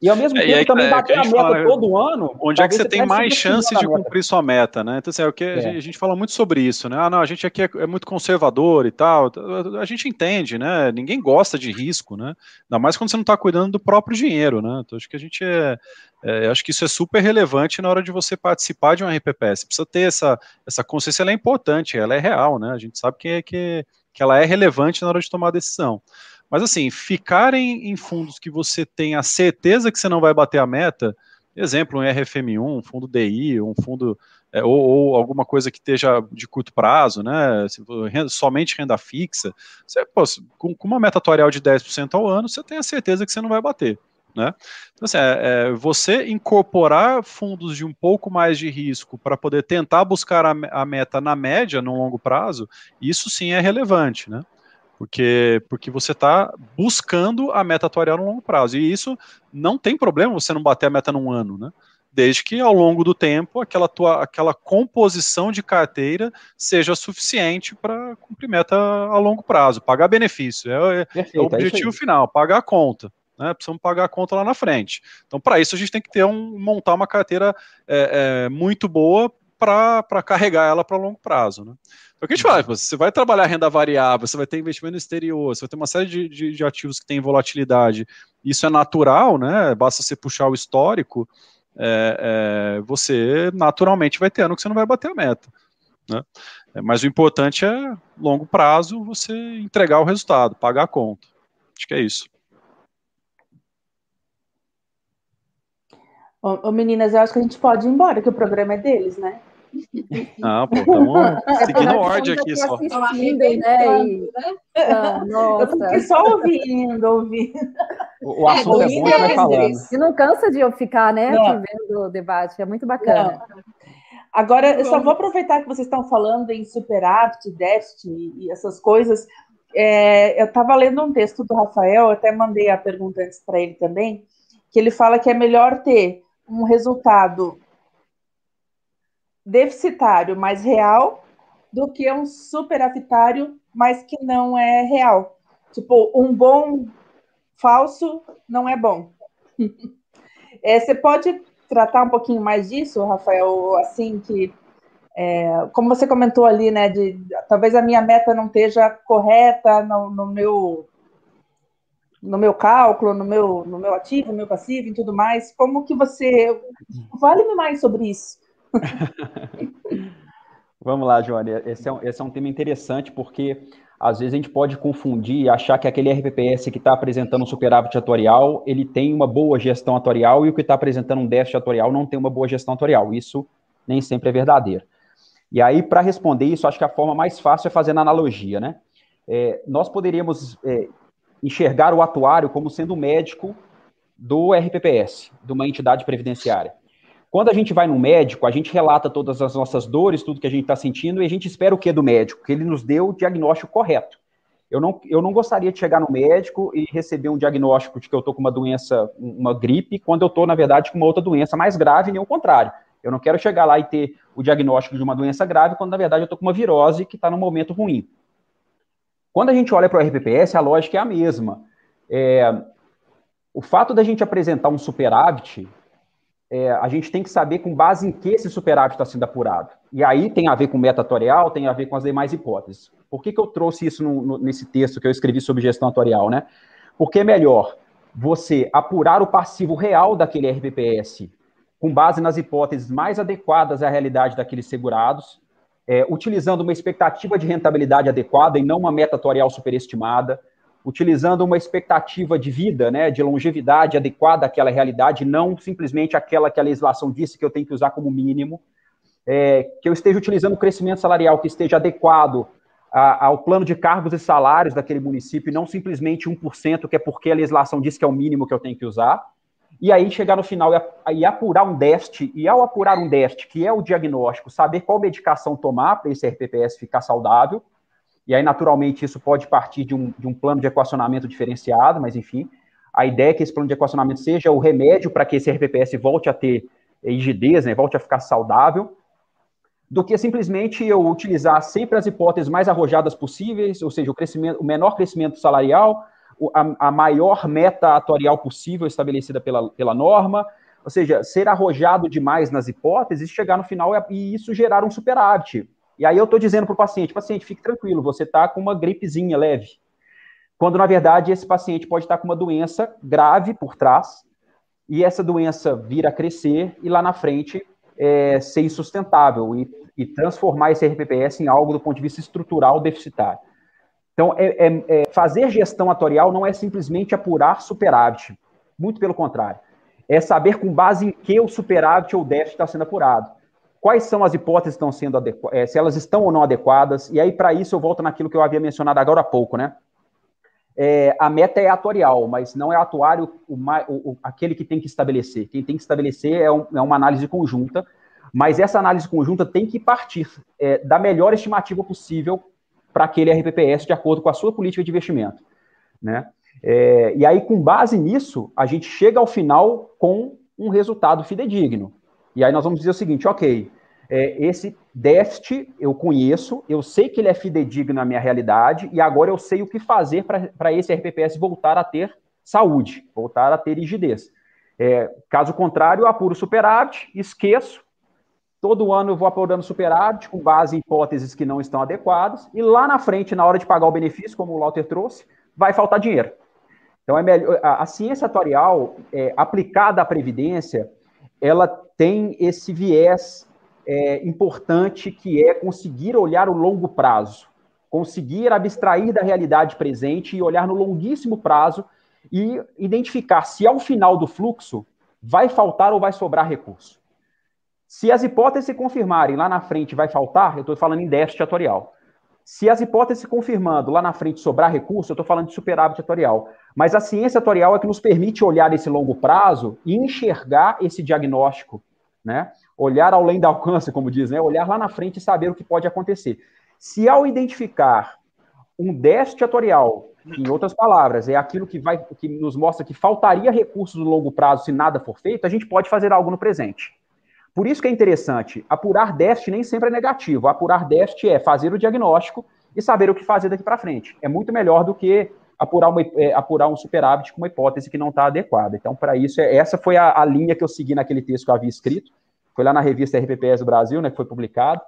E ao mesmo é, tempo também é, bater a, a meta fala, todo ano. Onde é que você, tem mais chance de cumprir sua meta, né? Então, assim, é o que é. a gente fala muito sobre isso, né? Ah, não, a gente aqui é, é, muito conservador e tal. A gente entende, né? Ninguém gosta de risco, né? Ainda mais quando você não está cuidando do próprio dinheiro, né? Então, acho que a gente é, é, acho que isso é super relevante na hora de você participar de um RPP. Você precisa ter essa, essa consciência, ela é importante, ela é real, né? A gente sabe que, que, que ela é relevante na hora de tomar a decisão. Mas assim, ficar em, fundos que você tem a certeza que você não vai bater a meta, exemplo, um RFM1, um fundo DI, um fundo é, ou, ou, alguma coisa que esteja de curto prazo, né? Somente renda fixa, você, pô, com, com, uma meta atuarial de 10% ao ano, você tem a certeza que você não vai bater. Né? Então, assim, é, é, você incorporar fundos de um pouco mais de risco para poder tentar buscar a, a, meta na média, no longo prazo, isso sim é relevante, né? Porque, porque você está buscando a meta atuarial no longo prazo. E isso não tem problema você não bater a meta num ano, né? Desde que ao longo do tempo aquela, tua, aquela composição de carteira seja suficiente para cumprir meta a longo prazo, pagar benefício. É, é, Perfeito, é o objetivo é final, pagar a conta. Né, precisamos pagar a conta lá na frente. Então, para isso, a gente tem que ter um, montar uma carteira é, é, muito boa para carregar ela para longo prazo. Né? Então, o que a gente fala, você vai trabalhar renda variável, você vai ter investimento no exterior, você vai ter uma série de, de, de ativos que têm volatilidade. Isso é natural, né? Basta você puxar o histórico, é, é, você naturalmente vai ter ano que você não vai bater a meta. Né? É, mas o importante é, longo prazo, você entregar o resultado, pagar a conta. Acho que é isso. Ô, ô, meninas, eu acho que a gente pode ir embora, que o programa é deles, né? Não, pô, estamos seguindo ordem aqui só. Assistindo, né? E... Ah, eu fiquei só ouvindo, ouvindo. O, o assunto é, é bom, vai falando. E não cansa de eu ficar, né, vendo o debate, é muito bacana. Não. Agora, eu só vou aproveitar que vocês estão falando em superávit, déficit e essas coisas. É, eu estava lendo um texto do Rafael, eu até mandei a pergunta antes para ele também, que ele fala que é melhor ter um resultado deficitário, mas real, do que um superavitário, mas que não é real. Tipo, um bom falso não é bom. É, você pode tratar um pouquinho mais disso, Rafael? Assim, que, é, como você comentou ali, né, de talvez a minha meta não esteja correta no, no meu no meu cálculo, no meu, no meu ativo, no meu passivo e tudo mais. Como que você. Fale-me mais sobre isso. Vamos lá, Joane. Esse é, um, esse é um tema interessante porque às vezes a gente pode confundir e achar que aquele RPPS que está apresentando um superávit atorial, ele tem uma boa gestão atorial e o que está apresentando um déficit atorial não tem uma boa gestão atorial. Isso nem sempre é verdadeiro. E aí, para responder isso, acho que a forma mais fácil é fazendo analogia, né? É, nós poderíamos é, enxergar o atuário como sendo o médico do RPPS, de uma entidade previdenciária. Quando a gente vai no médico, a gente relata todas as nossas dores, tudo que a gente está sentindo, e a gente espera o que do médico? Que ele nos dê o diagnóstico correto. Eu não, eu não gostaria de chegar no médico e receber um diagnóstico de que eu estou com uma doença, uma gripe, quando eu estou, na verdade, com uma outra doença mais grave, nem o contrário. Eu não quero chegar lá e ter o diagnóstico de uma doença grave, quando, na verdade, eu estou com uma virose que está num momento ruim. Quando a gente olha para o RPPS, a lógica é a mesma. É, o fato da gente apresentar um superávit, é, a gente tem que saber com base em que esse superávit está sendo apurado. E aí tem a ver com meta-atorial, tem a ver com as demais hipóteses. Por que, que eu trouxe isso no, no, nesse texto que eu escrevi sobre gestão atorial, né? Porque é melhor você apurar o passivo real daquele RPPS com base nas hipóteses mais adequadas à realidade daqueles segurados, é, utilizando uma expectativa de rentabilidade adequada e não uma meta atuarial superestimada, utilizando uma expectativa de vida, né, de longevidade adequada àquela realidade, não simplesmente aquela que a legislação disse que eu tenho que usar como mínimo, é, que eu esteja utilizando o crescimento salarial que esteja adequado a, ao plano de cargos e salários daquele município, e não simplesmente 1%, que é porque a legislação diz que é o mínimo que eu tenho que usar, e aí chegar no final e, apurar um déficit, e ao apurar um déficit, que é o diagnóstico, saber qual medicação tomar para esse RPPS ficar saudável, e aí naturalmente isso pode partir de um, de um plano de equacionamento diferenciado, mas enfim, a ideia é que esse plano de equacionamento seja o remédio para que esse RPPS volte a ter rigidez, né, volte a ficar saudável, do que simplesmente eu utilizar sempre as hipóteses mais arrojadas possíveis, ou seja, o, crescimento, o menor crescimento salarial, a, a maior meta atuarial possível estabelecida pela, pela norma, ou seja, ser arrojado demais nas hipóteses, chegar no final e isso gerar um superávit. E aí eu estou dizendo para o paciente, paciente, fique tranquilo, você está com uma gripezinha leve. Quando, na verdade, esse paciente pode estar com uma doença grave por trás, e essa doença vir a crescer e lá na frente é, ser insustentável e, e transformar esse RPPS em algo do ponto de vista estrutural deficitário. Então, é, é, é, fazer gestão atorial não é simplesmente apurar superávit. Muito pelo contrário. É saber com base em que o superávit ou déficit está sendo apurado. Quais são as hipóteses que estão sendo adequadas, é, se elas estão ou não adequadas. E aí, para isso, eu volto naquilo que eu havia mencionado agora há pouco, né? É, a meta é atorial, mas não é atuário o, o, o, aquele que tem que estabelecer. Quem tem que estabelecer é, um, é, uma análise conjunta, mas essa análise conjunta tem que partir é, da melhor estimativa possível para aquele RPPS de acordo com a sua política de investimento. Né? É, e aí, com base nisso, a gente chega ao final com um resultado fidedigno. E aí nós vamos dizer o seguinte, ok, é, esse déficit eu conheço, eu sei que ele é fidedigno na minha realidade, e agora eu sei o que fazer para esse RPPS voltar a ter saúde, voltar a ter rigidez. É, caso contrário, apuro superávit, esqueço, Todo ano eu vou apurando superávit com base em hipóteses que não estão adequadas, e lá na frente, na hora de pagar o benefício, como o Walter trouxe, vai faltar dinheiro. Então, é melhor, a, a ciência atuarial é, aplicada à previdência, ela tem esse viés é, importante que é conseguir olhar o longo prazo, conseguir abstrair da realidade presente e olhar no longuíssimo prazo e identificar se ao final do fluxo vai faltar ou vai sobrar recurso. Se as hipóteses se confirmarem lá na frente vai faltar, eu estou falando em déficit atorial. Se as hipóteses se confirmando lá na frente sobrar recurso, eu estou falando de superávit atorial. Mas a ciência atorial é que nos permite olhar esse longo prazo e enxergar esse diagnóstico, né? Olhar além do alcance, como diz, né? Olhar lá na frente e saber o que pode acontecer. Se ao identificar um déficit atorial, em outras palavras, é aquilo que vai que nos mostra que faltaria recursos no longo prazo se nada for feito, a gente pode fazer algo no presente. Por isso que é interessante, apurar déficit nem sempre é negativo. Apurar déficit é fazer o diagnóstico e saber o que fazer daqui para frente. É muito melhor do que apurar, uma, é, apurar um superávit com uma hipótese que não está adequada. Então, para isso, é, essa foi a, a, linha que eu segui naquele texto que eu havia escrito, foi lá na revista RPPS do Brasil, né, que foi publicado,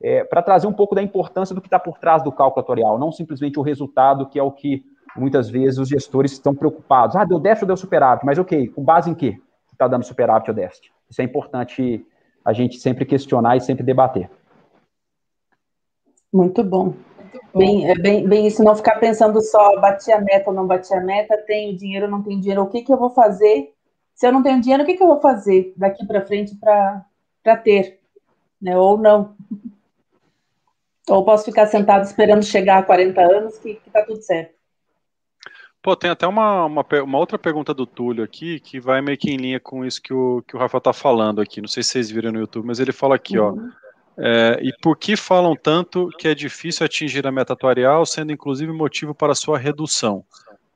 é, para trazer um pouco da importância do que está por trás do cálculo atorial, não simplesmente o resultado, que é o que muitas vezes os gestores estão preocupados. Ah, deu déficit ou deu superávit? Mas ok, com base em quê está dando superávit ou déficit? Isso é importante a gente sempre questionar e sempre debater. Muito bom. Bem, é bem, bem isso, não ficar pensando só bati a meta ou não bati a meta, tenho dinheiro ou não tenho dinheiro, o que, que eu vou fazer? Se eu não tenho dinheiro, o que, que eu vou fazer daqui para frente para ter? Né? Ou não. Ou posso ficar sentado esperando chegar a 40 anos que, que tá tudo certo. Pô, tem até uma, uma, uma, outra pergunta do Túlio aqui, que vai meio que em linha com isso que o, que o Rafael tá falando aqui. Não sei se vocês viram no YouTube, mas ele fala aqui, uhum. ó. É, e por que falam tanto que é difícil atingir a meta atuarial, sendo inclusive motivo para sua redução?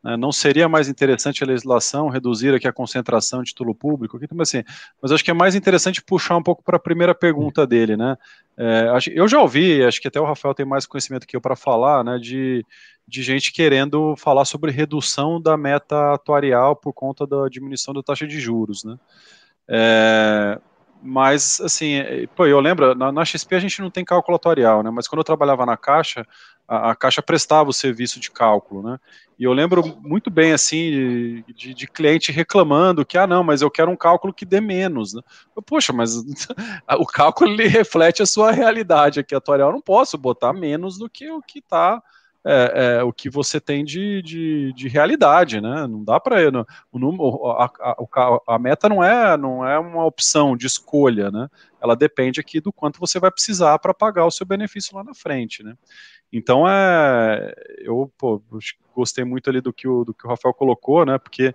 É, não seria mais interessante a legislação reduzir aqui a concentração de título público? Mas, assim, mas acho que é mais interessante puxar um pouco para a primeira pergunta dele, né? É, eu já ouvi, acho que até o Rafael tem mais conhecimento que eu para falar, né, de, de gente querendo falar sobre redução da meta atuarial por conta da diminuição da taxa de juros, né? É, mas, assim, é, pô, eu lembro, na, na, XP a gente não tem cálculo atuarial, né? Mas quando eu trabalhava na Caixa, a, a, Caixa prestava o serviço de cálculo, né? E eu lembro muito bem, assim, de, de, cliente reclamando que, ah, não, mas eu quero um cálculo que dê menos, né? Eu, Poxa, mas o cálculo, ele reflete a sua realidade aqui atuarial, eu não posso botar menos do que o que está é, é, o que você tem de, de, de, realidade, né? Não dá para o número, a, a, a, meta não é não é uma opção de escolha, né? Ela depende aqui do quanto você vai precisar para pagar o seu benefício lá na frente, né? Então é, eu pô, gostei muito ali do que o, do que o Rafael colocou, né? Porque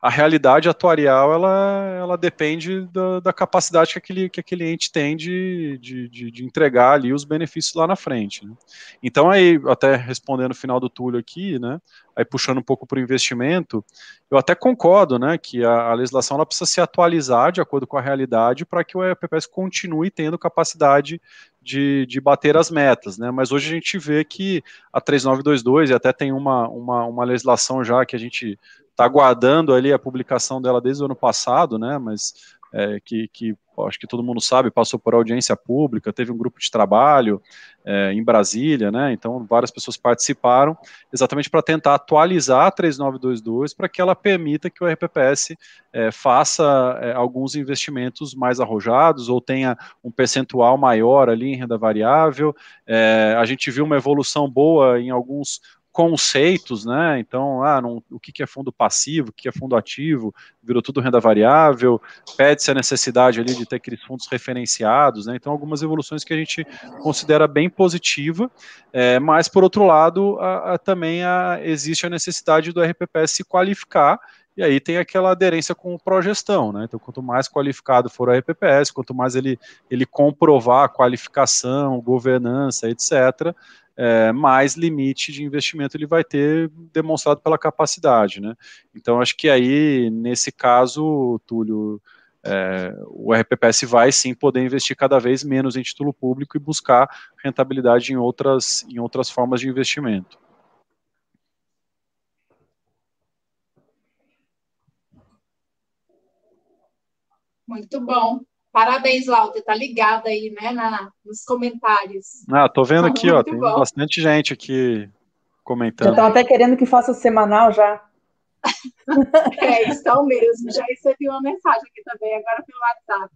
a realidade atuarial ela, ela depende da, da, capacidade que aquele, que aquele ente tem de, de, de, de entregar ali os benefícios lá na frente. Né? Então, aí, até respondendo o final do Túlio aqui, né, aí puxando um pouco para o investimento, eu até concordo né, que a, a, legislação ela precisa se atualizar de acordo com a realidade para que o EPPS continue tendo capacidade de, de bater as metas, né? Mas hoje a gente vê que a 3922 e até tem uma, uma, uma legislação já que a gente está aguardando ali a publicação dela desde o ano passado, né? Mas é, que, que acho que todo mundo sabe, passou por audiência pública, teve um grupo de trabalho é, em Brasília, né? Então várias pessoas participaram exatamente para tentar atualizar a 3922 para que ela permita que o RPPS é, faça é, alguns investimentos mais arrojados ou tenha um percentual maior ali em renda variável. É, a gente viu uma evolução boa em alguns conceitos, né? Então, ah, não, o que, é fundo passivo, o que é fundo ativo, virou tudo renda variável, pede-se a necessidade ali de ter aqueles fundos referenciados, né? Então, algumas evoluções que a gente considera bem positiva, é, mas por outro lado, a, a, também a, existe a necessidade do RPPS se qualificar e aí tem aquela aderência com progestão, né? Então, quanto mais qualificado for o RPPS, quanto mais ele, ele comprovar a qualificação, governança, etc., é, mais limite de investimento ele vai ter demonstrado pela capacidade, né? Então acho que aí nesse caso, Túlio, é, o RPPS vai sim poder investir cada vez menos em título público e buscar rentabilidade em outras, em outras formas de investimento. Muito bom. Parabéns, Lauter, tá ligada aí, né, na, nos comentários. Ah, tô vendo aqui, ó, tem bom. bastante gente aqui comentando. Já estão até querendo que faça o semanal já. é, estão mesmo. Já recebi uma mensagem aqui também, agora pelo WhatsApp.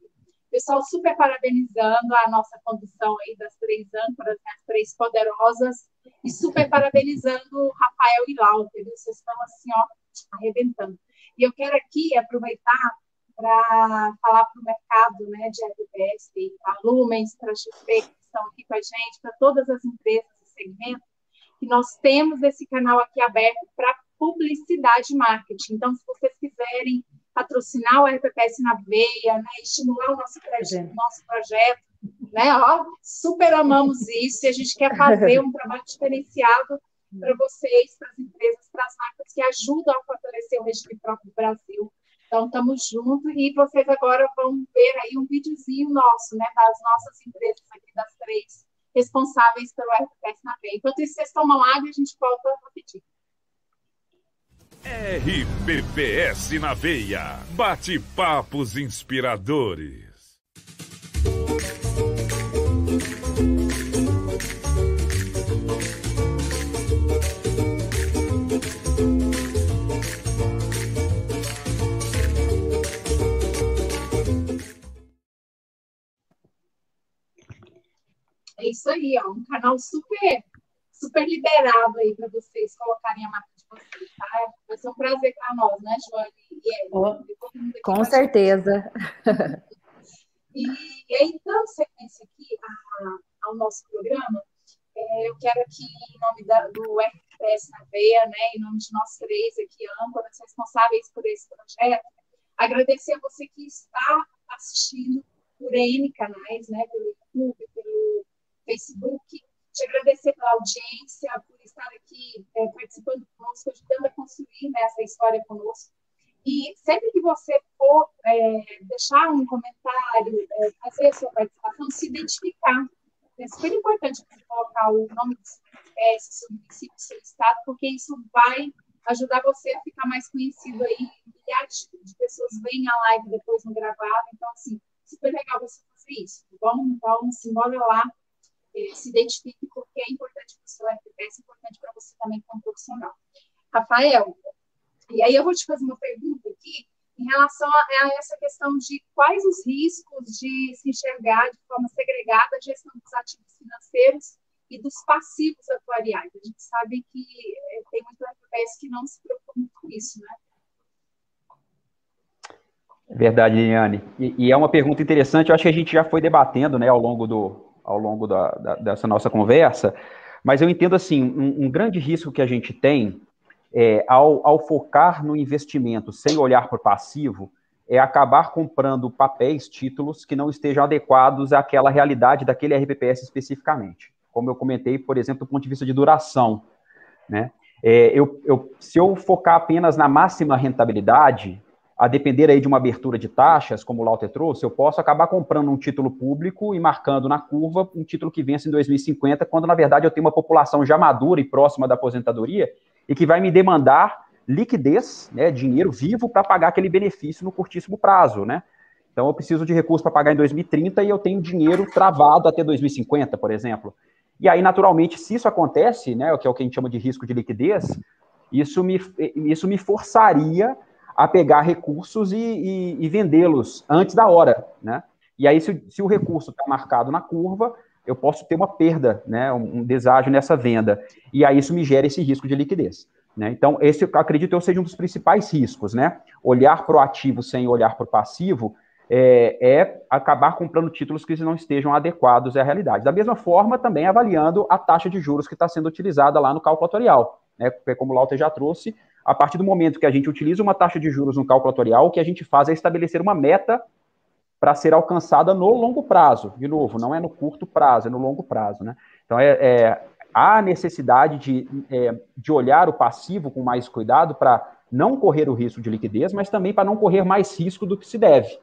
Pessoal, super parabenizando a nossa condução aí das três âncoras, né, as três poderosas, e super parabenizando Rafael e Lauter. Vocês estão assim, ó, arrebentando. E eu quero aqui aproveitar para falar para o mercado né, de FPS, para Lumens, para a XP, que estão aqui com a gente, para todas as empresas do segmento, que nós temos esse canal aqui aberto para publicidade e marketing. Então, se vocês quiserem patrocinar o RPPS na veia, né, estimular o nosso, projeto, nosso projeto, né, ó, super amamos isso e a gente quer fazer um trabalho diferenciado para vocês, para as empresas, para as marcas que ajudam a fortalecer o regime próprio do Brasil então, estamos juntos e vocês agora vão ver aí um videozinho nosso, né, das nossas empresas aqui, das três responsáveis pelo RPS na veia. Enquanto isso, vocês tomam água a gente volta repetir. RPPS na veia. Bate-papos inspiradores. É isso aí, ó, um canal super, super liberado aí para vocês colocarem a marca de vocês, tá? Vai ser um prazer para nós, né, Joane? E oh, com certeza. E, aí, dando sequência aqui a, ao nosso programa, é, eu quero aqui, em nome da, do RPS na Veia, né, em nome de nós três aqui, âncoras responsáveis por esse projeto, agradecer a você que está assistindo por N canais, né, pelo YouTube, pelo Facebook, te agradecer pela audiência, por estar aqui é, participando conosco, ajudando a construir né, essa história conosco. E sempre que você for é, deixar um comentário, é, fazer a sua participação, se identificar. É super importante você colocar o nome do seu espécie, seu município, seu estado, porque isso vai ajudar você a ficar mais conhecido aí. Milhares de pessoas veem a live depois no gravado. Então, assim, super legal você fazer isso. Vamos, então, se embora lá se identifique, porque é importante para o seu FPS, é importante para você também como profissional. Rafael, e aí eu vou te fazer uma pergunta aqui em relação a, a, essa questão de quais os riscos de se enxergar de forma segregada a gestão dos ativos financeiros e dos passivos atuariais. A gente sabe que é, tem muito FPS que não se preocupa com isso, né? Verdade, Liliane. E, e, é uma pergunta interessante, eu acho que a gente já foi debatendo né, ao longo do, ao longo da, da, dessa nossa conversa, mas eu entendo assim, um, um grande risco que a gente tem é, ao, ao focar no investimento sem olhar para o passivo, é acabar comprando papéis, títulos que não estejam adequados àquela realidade daquele RPPS especificamente. Como eu comentei, por exemplo, do ponto de vista de duração. Né? É, eu, eu, se eu focar apenas na máxima rentabilidade, a depender aí de uma abertura de taxas, como o Lauter trouxe, eu posso acabar comprando um título público e marcando na curva um título que vence em 2050, quando na verdade eu tenho uma população já madura e próxima da aposentadoria e que vai me demandar liquidez, né, dinheiro vivo para pagar aquele benefício no curtíssimo prazo, né? Então eu preciso de recursos para pagar em 2030 e eu tenho dinheiro travado até 2050, por exemplo. E aí, naturalmente, se isso acontece, né, que é o que a gente chama de risco de liquidez, isso me, isso me forçaria a pegar recursos e, e, e vendê-los antes da hora, né? E aí, se, se o recurso está marcado na curva, eu posso ter uma perda, né, um, deságio nessa venda. E aí isso me gera esse risco de liquidez. Né? Então, esse, acredito eu, seja um dos principais riscos, né? Olhar para o ativo sem olhar para o passivo é, é, acabar comprando títulos que não estejam adequados à realidade. Da mesma forma, também avaliando a taxa de juros que está sendo utilizada lá no cálculo atorial. Né? Porque, como o Lauter já trouxe, a partir do momento que a gente utiliza uma taxa de juros no cálculo atorial, o que a gente faz é estabelecer uma meta para ser alcançada no longo prazo. De novo, não é no curto prazo, é no longo prazo. Né? Então, é, é há necessidade de, é, de olhar o passivo com mais cuidado para não correr o risco de liquidez, mas também para não correr mais risco do que se deve.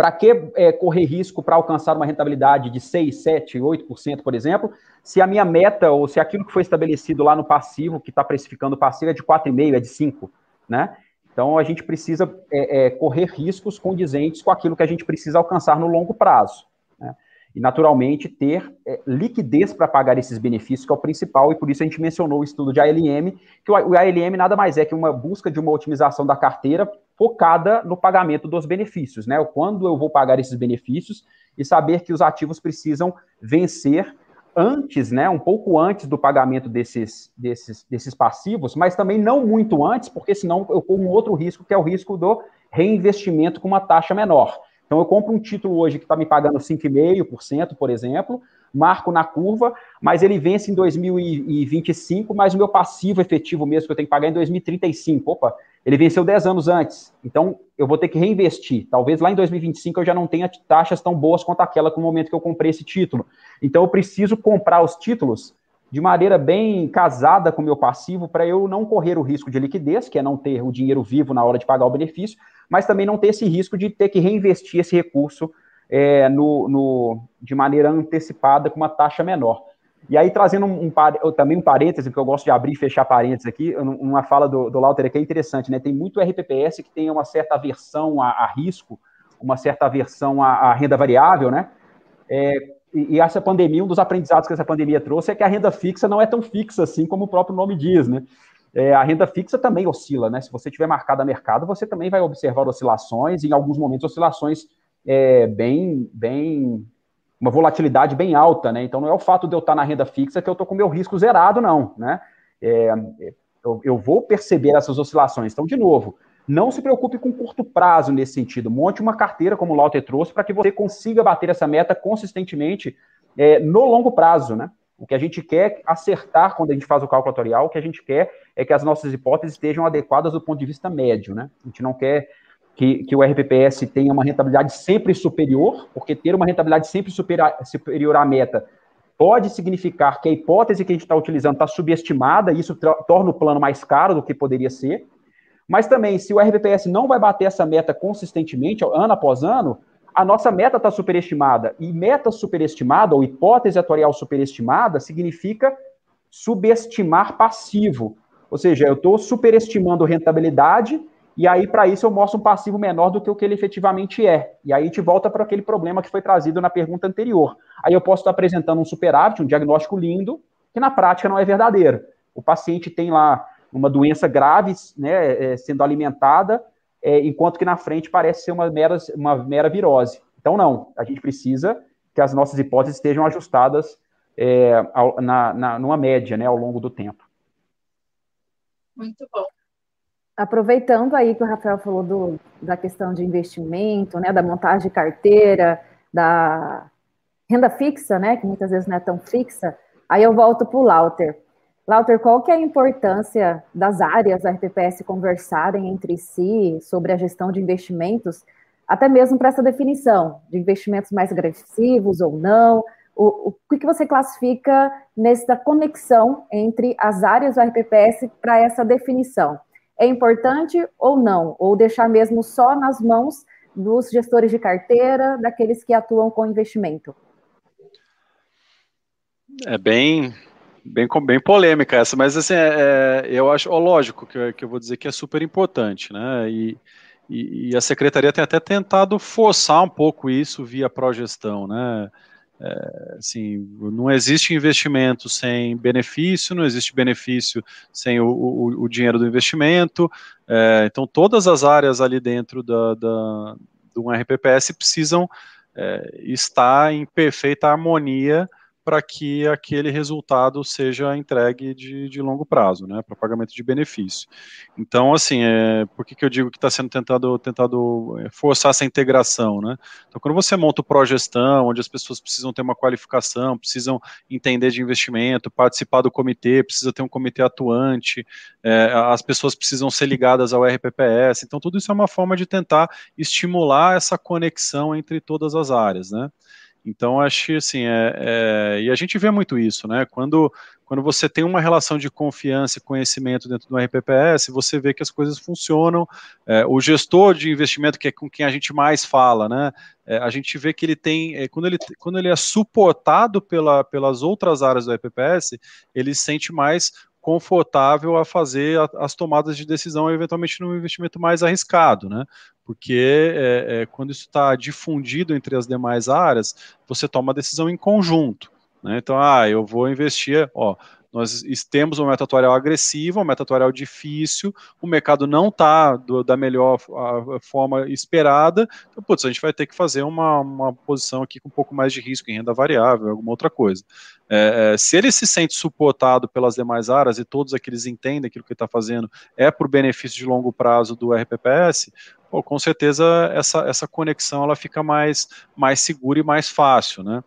Para que é, correr risco para alcançar uma rentabilidade de 6, 7, 8%, por exemplo, se a minha meta ou se aquilo que foi estabelecido lá no passivo, que está precificando o passivo, é de 4,5%, é de 5%, né? Então, a gente precisa é, é, correr riscos condizentes com aquilo que a gente precisa alcançar no longo prazo. Né? E, naturalmente, ter é, liquidez para pagar esses benefícios, que é o principal, e por isso a gente mencionou o estudo de ALM, que o, ALM nada mais é que uma busca de uma otimização da carteira focada no pagamento dos benefícios, né? Quando eu vou pagar esses benefícios e saber que os ativos precisam vencer antes, né, um pouco antes do pagamento desses, desses, desses passivos, mas também não muito antes, porque senão eu corro um outro risco, que é o risco do reinvestimento com uma taxa menor. Então, eu compro um título hoje que está me pagando 5,5%, por exemplo, marco na curva, mas ele vence em 2025, mas o meu passivo efetivo mesmo que eu tenho que pagar é em 2035. Opa, ele venceu 10 anos antes. Então, eu vou ter que reinvestir. Talvez lá em 2025 eu já não tenha taxas tão boas quanto aquela com o momento que eu comprei esse título. Então, eu preciso comprar os títulos de maneira bem casada com o meu passivo para eu não correr o risco de liquidez, que é não ter o dinheiro vivo na hora de pagar o benefício, mas também não ter esse risco de ter que reinvestir esse recurso é, no, no, de maneira antecipada com uma taxa menor. E aí, trazendo um, um, também um parêntese, que eu gosto de abrir e fechar parênteses aqui, uma fala do, do Lauter que é interessante, né? Tem muito RPPS que tem uma certa aversão a, a risco, uma certa aversão à, à renda variável, né? É, e, e, essa pandemia, um dos aprendizados que essa pandemia trouxe é que a renda fixa não é tão fixa assim como o próprio nome diz, né? É, a renda fixa também oscila, né? Se você tiver marcado a mercado, você também vai observar oscilações, em alguns momentos oscilações é, bem, bem uma volatilidade bem alta, né? Então não é o fato de eu estar na renda fixa que eu estou com meu risco zerado, não, né? É, eu, eu, vou perceber essas oscilações. Então, de novo, não se preocupe com curto prazo nesse sentido. Monte uma carteira, como o Lauter trouxe, para que você consiga bater essa meta consistentemente é, no longo prazo, né? O que a gente quer acertar quando a gente faz o cálculo atorial, o que a gente quer é que as nossas hipóteses estejam adequadas do ponto de vista médio, né? A gente não quer que, que o RPPS tenha uma rentabilidade sempre superior, porque ter uma rentabilidade sempre superior, superior à meta pode significar que a hipótese que a gente está utilizando está subestimada, e isso torna o plano mais caro do que poderia ser. Mas também, se o RPPS não vai bater essa meta consistentemente, ano após ano, a nossa meta está superestimada. E meta superestimada, ou hipótese atuarial superestimada, significa subestimar passivo. Ou seja, eu estou superestimando rentabilidade e aí, para isso, eu mostro um passivo menor do que o que ele efetivamente é. E aí gente volta para aquele problema que foi trazido na pergunta anterior. Aí eu posso estar apresentando um superávit, um diagnóstico lindo, que na prática não é verdadeiro. O paciente tem lá uma doença grave né, é, sendo alimentada, é, enquanto que na frente parece ser uma mera, uma mera virose. Então, não, a gente precisa que as nossas hipóteses estejam ajustadas é, na, na, numa média né, ao longo do tempo. Muito bom aproveitando aí que o Rafael falou do, da questão de investimento, né, da montagem de carteira, da renda fixa, né, que muitas vezes não é tão fixa, aí eu volto para o Lauter. Lauter, qual que é a importância das áreas da RPPS conversarem entre si sobre a gestão de investimentos, até mesmo para essa definição de investimentos mais agressivos ou não? O, o que você classifica nessa conexão entre as áreas do RPPS para essa definição? É importante ou não? Ou deixar mesmo só nas mãos dos gestores de carteira, daqueles que atuam com investimento? É bem, bem, bem polêmica essa, mas assim, é, é, eu acho, ó, lógico que, que eu vou dizer que é super importante, né? E, e, e, a secretaria tem até tentado forçar um pouco isso via progestão, né? Assim, não existe investimento sem benefício, não existe benefício sem o, o, o dinheiro do investimento. É, então, todas as áreas ali dentro da, da, do RPPS precisam é, estar em perfeita harmonia para que aquele resultado seja entregue de, de longo prazo, né, para pagamento de benefício. Então, assim, é, por que, que eu digo que está sendo tentado, tentado é, forçar essa integração, né? Então, quando você monta o progestão, onde as pessoas precisam ter uma qualificação, precisam entender de investimento, participar do comitê, precisa ter um comitê atuante, é, as pessoas precisam ser ligadas ao RPPS, então tudo isso é uma forma de tentar estimular essa conexão entre todas as áreas, né? Então, acho que, assim, é, é, e a gente vê muito isso, né? Quando, quando você tem uma relação de confiança e conhecimento dentro do RPPS, você vê que as coisas funcionam. É, o gestor de investimento, que é com quem a gente mais fala, né? É, a gente vê que ele tem, é, quando, ele, quando ele é suportado pela, pelas outras áreas do RPPS, ele se sente mais confortável a fazer as tomadas de decisão, eventualmente num investimento mais arriscado, né? Porque é, é, quando isso está difundido entre as demais áreas, você toma a decisão em conjunto. Né? Então, ah, eu vou investir, ó, nós temos uma meta atuarial agressiva, uma meta atuarial difícil, o mercado não está da melhor forma esperada, então, putz, a gente vai ter que fazer uma, uma posição aqui com um pouco mais de risco em renda variável, alguma outra coisa. É, é, se ele se sente suportado pelas demais áreas e todos aqueles entendem aquilo que ele está fazendo é por benefício de longo prazo do RPPS, pô, com certeza essa, essa conexão ela fica mais, mais segura e mais fácil, né?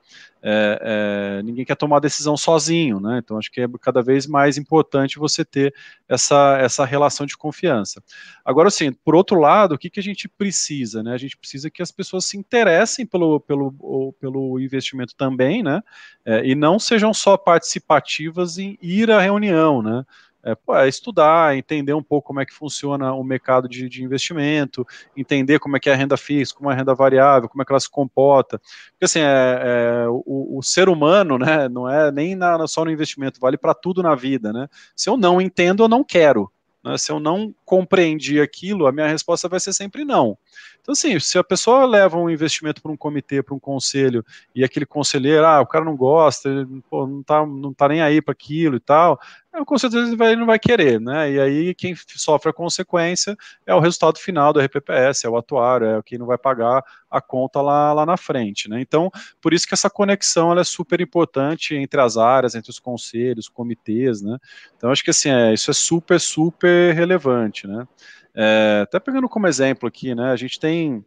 É, é, ninguém quer tomar decisão sozinho, né? Então acho que é cada vez mais importante você ter essa, essa relação de confiança. Agora, assim, por outro lado, o que, que a gente precisa, né? A gente precisa que as pessoas se interessem pelo, pelo, pelo investimento também, né? É, e não sejam só participativas em ir à reunião, né? É, pô, é, estudar, entender um pouco como é que funciona o mercado de, de, investimento, entender como é que é a renda fixa, como é a renda variável, como é que ela se comporta. Porque assim, é, é o, o, ser humano, né, não é nem na, só no investimento, vale para tudo na vida, né? Se eu não entendo, eu não quero. Né? Se eu não compreendi aquilo, a minha resposta vai ser sempre não. Então, assim, se a pessoa leva um investimento para um comitê, para um conselho, e aquele conselheiro, ah, o cara não gosta, ele, pô, não, tá, não tá nem aí para aquilo e tal, é, com certeza ele, vai, ele não vai querer, né? E aí quem sofre a consequência é o resultado final do RPPS, é o atuário, é quem não vai pagar a conta lá, lá na frente, né? Então, por isso que essa conexão é super importante entre as áreas, entre os conselhos, comitês, né? Então, acho que assim, é, isso é super, super relevante, né? É, até pegando como exemplo aqui, né? A gente tem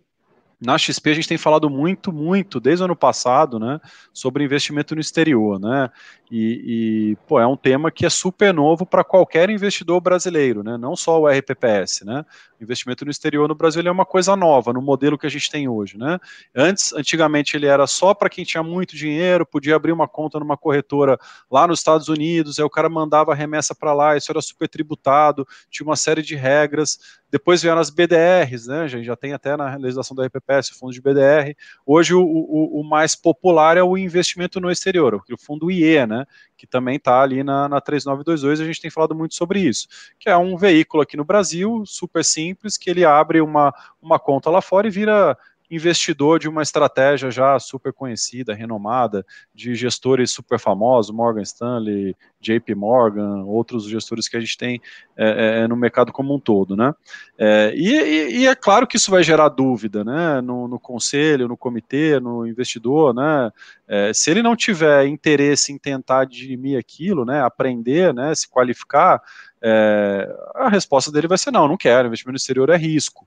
na XP a gente tem falado muito, muito, desde o ano passado, né, sobre investimento no exterior, né, e, e pô, é um tema que é super novo para qualquer investidor brasileiro, né, não só o RPPS, né, investimento no exterior no Brasil é uma coisa nova, no modelo que a gente tem hoje, né, antes, antigamente ele era só para quem tinha muito dinheiro, podia abrir uma conta numa corretora lá nos Estados Unidos, aí o cara mandava remessa para lá, isso era super tributado, tinha uma série de regras, depois vieram as BDRs, né? Já, já tem até na legislação da RPPS o fundo de BDR. Hoje o, o, o, mais popular é o investimento no exterior, o fundo IE, né? Que também está ali na, na 3922, a gente tem falado muito sobre isso, que é um veículo aqui no Brasil, super simples, que ele abre uma, uma conta lá fora e vira investidor de uma estratégia já super conhecida, renomada, de gestores super famosos, Morgan Stanley, JP Morgan, outros gestores que a gente tem é, é, é, no mercado como um todo, né? É, e, e, é claro que isso vai gerar dúvida, né? No, no conselho, no comitê, no investidor, né? É, se ele não tiver interesse em tentar dirimir aquilo, né? Aprender, né? Se qualificar, é, a resposta dele vai ser não, não quero. Investimento no exterior é risco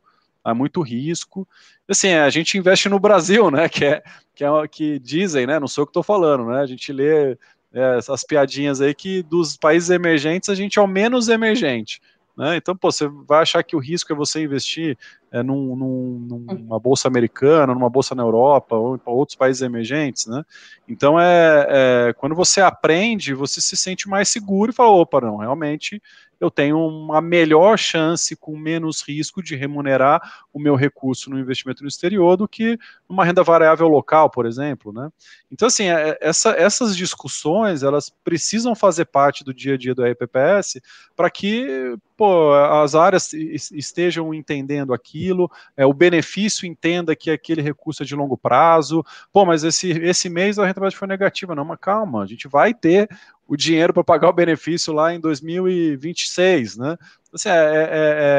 há muito risco. Assim, a gente investe no Brasil, né? Que é que, é, que dizem, né? Não sou eu que estou falando, né? A gente lê é, essas piadinhas aí que dos países emergentes a gente é o menos emergente. Né? Então, pô, você vai achar que o risco é você investir é, num, num, numa bolsa americana, numa bolsa na Europa ou em outros países emergentes, né? Então, é, é, quando você aprende, você se sente mais seguro e fala, opa, não, realmente eu tenho uma melhor chance com menos risco de remunerar o meu recurso no investimento no exterior do que numa renda variável local, por exemplo, né? Então, assim, é, essa, essas discussões, elas precisam fazer parte do dia a dia do RPPS para que pô, as áreas estejam entendendo aquilo, é, o benefício entenda que aquele recurso é de longo prazo, pô, mas esse, esse mês a rentabilidade foi negativa, não, mas calma, a gente vai ter o dinheiro para pagar o benefício lá em 2026, né? Assim, é, é,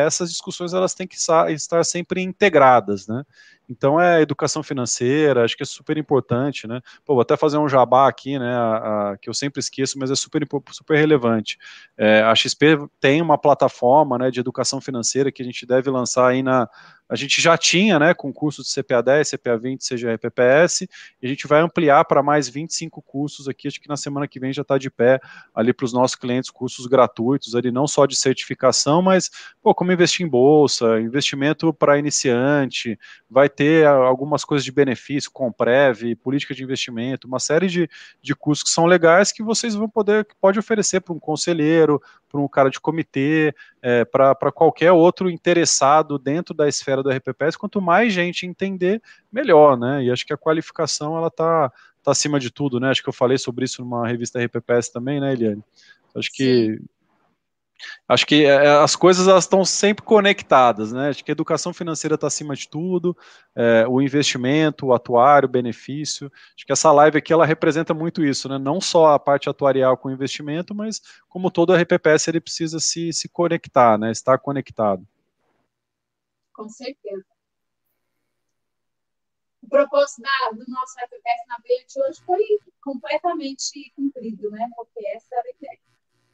é, essas discussões elas têm que estar sempre integradas, né? Então é educação financeira, acho que é super importante, né? Pô, vou até fazer um jabá aqui, né? A, a, que eu sempre esqueço, mas é super, super relevante. É, a XP tem uma plataforma né, de educação financeira que a gente deve lançar aí na, a gente já tinha, né, com cursos de CPA 10, CPA 20, seja RPPS, e a gente vai ampliar para mais 25 cursos aqui, acho que na semana que vem já está de pé ali para os nossos clientes, cursos gratuitos ali, não só de certificação, mas, pô, como investir em bolsa, investimento para iniciante, vai ter algumas coisas de benefício, Comprev, política de investimento, uma série de, de cursos que são legais que vocês vão poder, que pode oferecer para um conselheiro, para um cara de comitê, é, para qualquer outro interessado dentro da esfera do RPPS, quanto mais gente entender, melhor, né? E acho que a qualificação ela tá, tá acima de tudo, né? Acho que eu falei sobre isso numa revista RPPS também, né, Eliane? Acho que Sim. Acho que é, as coisas elas estão sempre conectadas, né? Acho que a educação financeira está acima de tudo, é, o investimento, o atuário, o benefício. Acho que essa live aqui ela representa muito isso, né? Não só a parte atuarial com investimento, mas como todo RPPS ele precisa se, se conectar, né? Estar conectado. Com certeza. O propósito da, do nosso RPPS na veia de hoje foi completamente cumprido, né? Porque essa era a ideia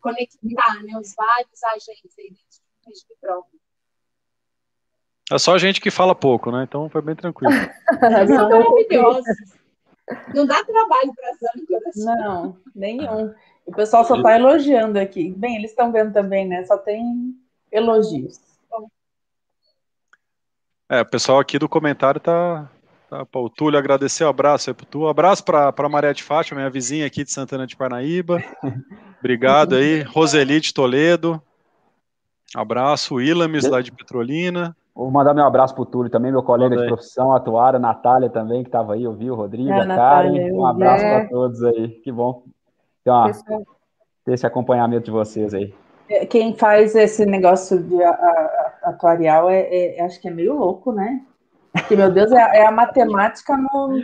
conectar né, os vários agentes aí dentro do regime próprio. É só a gente que fala pouco, né? Então foi bem tranquilo. São maravilhosos. Não dá trabalho para as âncoras. Não, nenhum. O pessoal só está elogiando aqui. Bem, eles estão vendo também, né? Só tem elogios. É, o pessoal aqui do comentário tá, Tá, para o Túlio agradecer o um abraço aí pro Túlio. Um abraço para a Maria de Fátima, minha vizinha aqui de Santana de Parnaíba. Obrigado aí. Roseli de Toledo. Abraço. Ilames lá de Petrolina. Vou mandar meu abraço pro Túlio também, meu colega de profissão, a Tuara, a Natália também, que estava aí, ouviu, o Rodrigo, é, a Karen. Um abraço é. para todos aí. Que bom. Então, ter esse acompanhamento de vocês aí. É, quem faz esse negócio de atuarial é, é, acho que é meio louco, né? Porque, meu Deus, é, é a matemática no,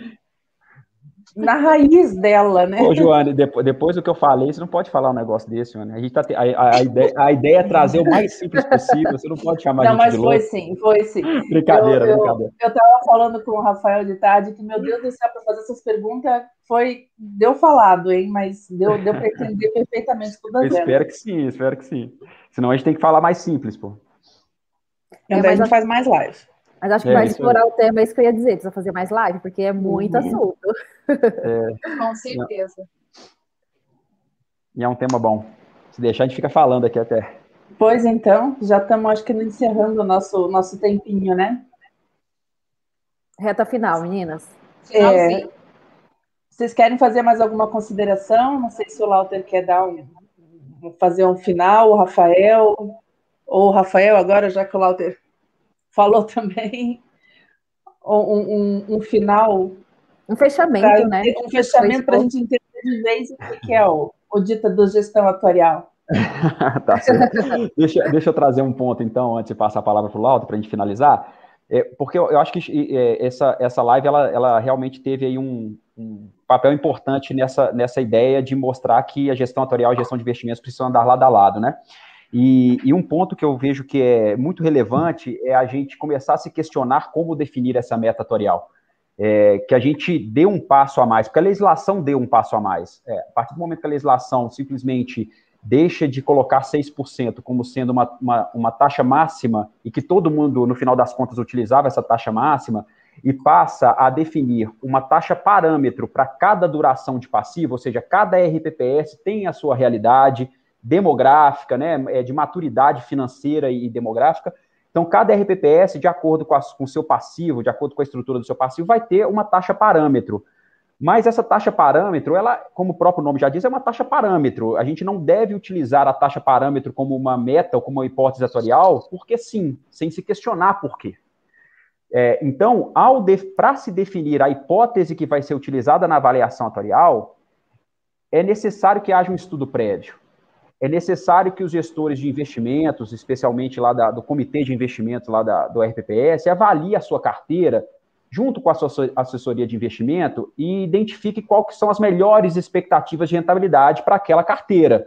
na raiz dela, né? Ô, Joane, depois, depois do que eu falei, você não pode falar um negócio desse, Joane. A, gente tá, a, a, a, ideia, a ideia é trazer o mais simples possível, você não pode chamar não, a gente Não, mas foi sim, foi sim. brincadeira, eu, brincadeira. Eu, eu tava falando com o Rafael de tarde que, meu Deus do céu, para fazer essas perguntas foi, deu falado, hein, mas deu, deu para entender perfeitamente tudo eu Espero que sim, espero que sim. Senão a gente tem que falar mais simples, pô. É, a gente faz mais live. Mas acho que é, vai explorar o tema, é isso que eu ia dizer, precisa fazer mais live, porque é muito uhum. assunto. É. Com certeza. E é um tema bom. Se deixar, a gente fica falando aqui até. Pois então, já estamos, acho que, encerrando o nosso, nosso tempinho, né? Reta final, meninas. É, vocês querem fazer mais alguma consideração? Não sei se o Lauter quer dar um, fazer um final, o Rafael, ou o Rafael agora, já que o Lauter falou também um, um, um final. Um fechamento, pra, né? Um fechamento para a gente entender de vez o que é o, o dita do gestão atuarial. tá deixa, deixa eu trazer um ponto, então, antes de passar a palavra para o Lauto, para a gente finalizar. É, porque eu, eu, acho que é, essa, essa live ela, ela realmente teve aí um, um, papel importante nessa, nessa ideia de mostrar que a gestão atuarial e a gestão de investimentos precisam andar lado a lado, né? E, e, um ponto que eu vejo que é muito relevante é a gente começar a se questionar como definir essa meta atorial. É, que a gente dê um passo a mais, porque a legislação deu um passo a mais. É, a partir do momento que a legislação simplesmente deixa de colocar 6% como sendo uma, uma, uma, taxa máxima, e que todo mundo, no final das contas, utilizava essa taxa máxima, e passa a definir uma taxa parâmetro para cada duração de passivo, ou seja, cada RPPS tem a sua realidade, demográfica, né, é, de maturidade financeira e demográfica. Então, cada RPPS, de acordo com, o seu passivo, de acordo com a estrutura do seu passivo, vai ter uma taxa parâmetro. Mas essa taxa parâmetro, ela, como o próprio nome já diz, é uma taxa parâmetro. A gente não deve utilizar a taxa parâmetro como uma meta ou como uma hipótese atorial, porque sim, sem se questionar por quê. É, então, para se definir a hipótese que vai ser utilizada na avaliação atorial, é necessário que haja um estudo prévio é necessário que os gestores de investimentos, especialmente lá da, do comitê de investimentos lá da, do RPPS, avaliem a sua carteira junto com a sua assessoria de investimento e identifique quais são as melhores expectativas de rentabilidade para aquela carteira.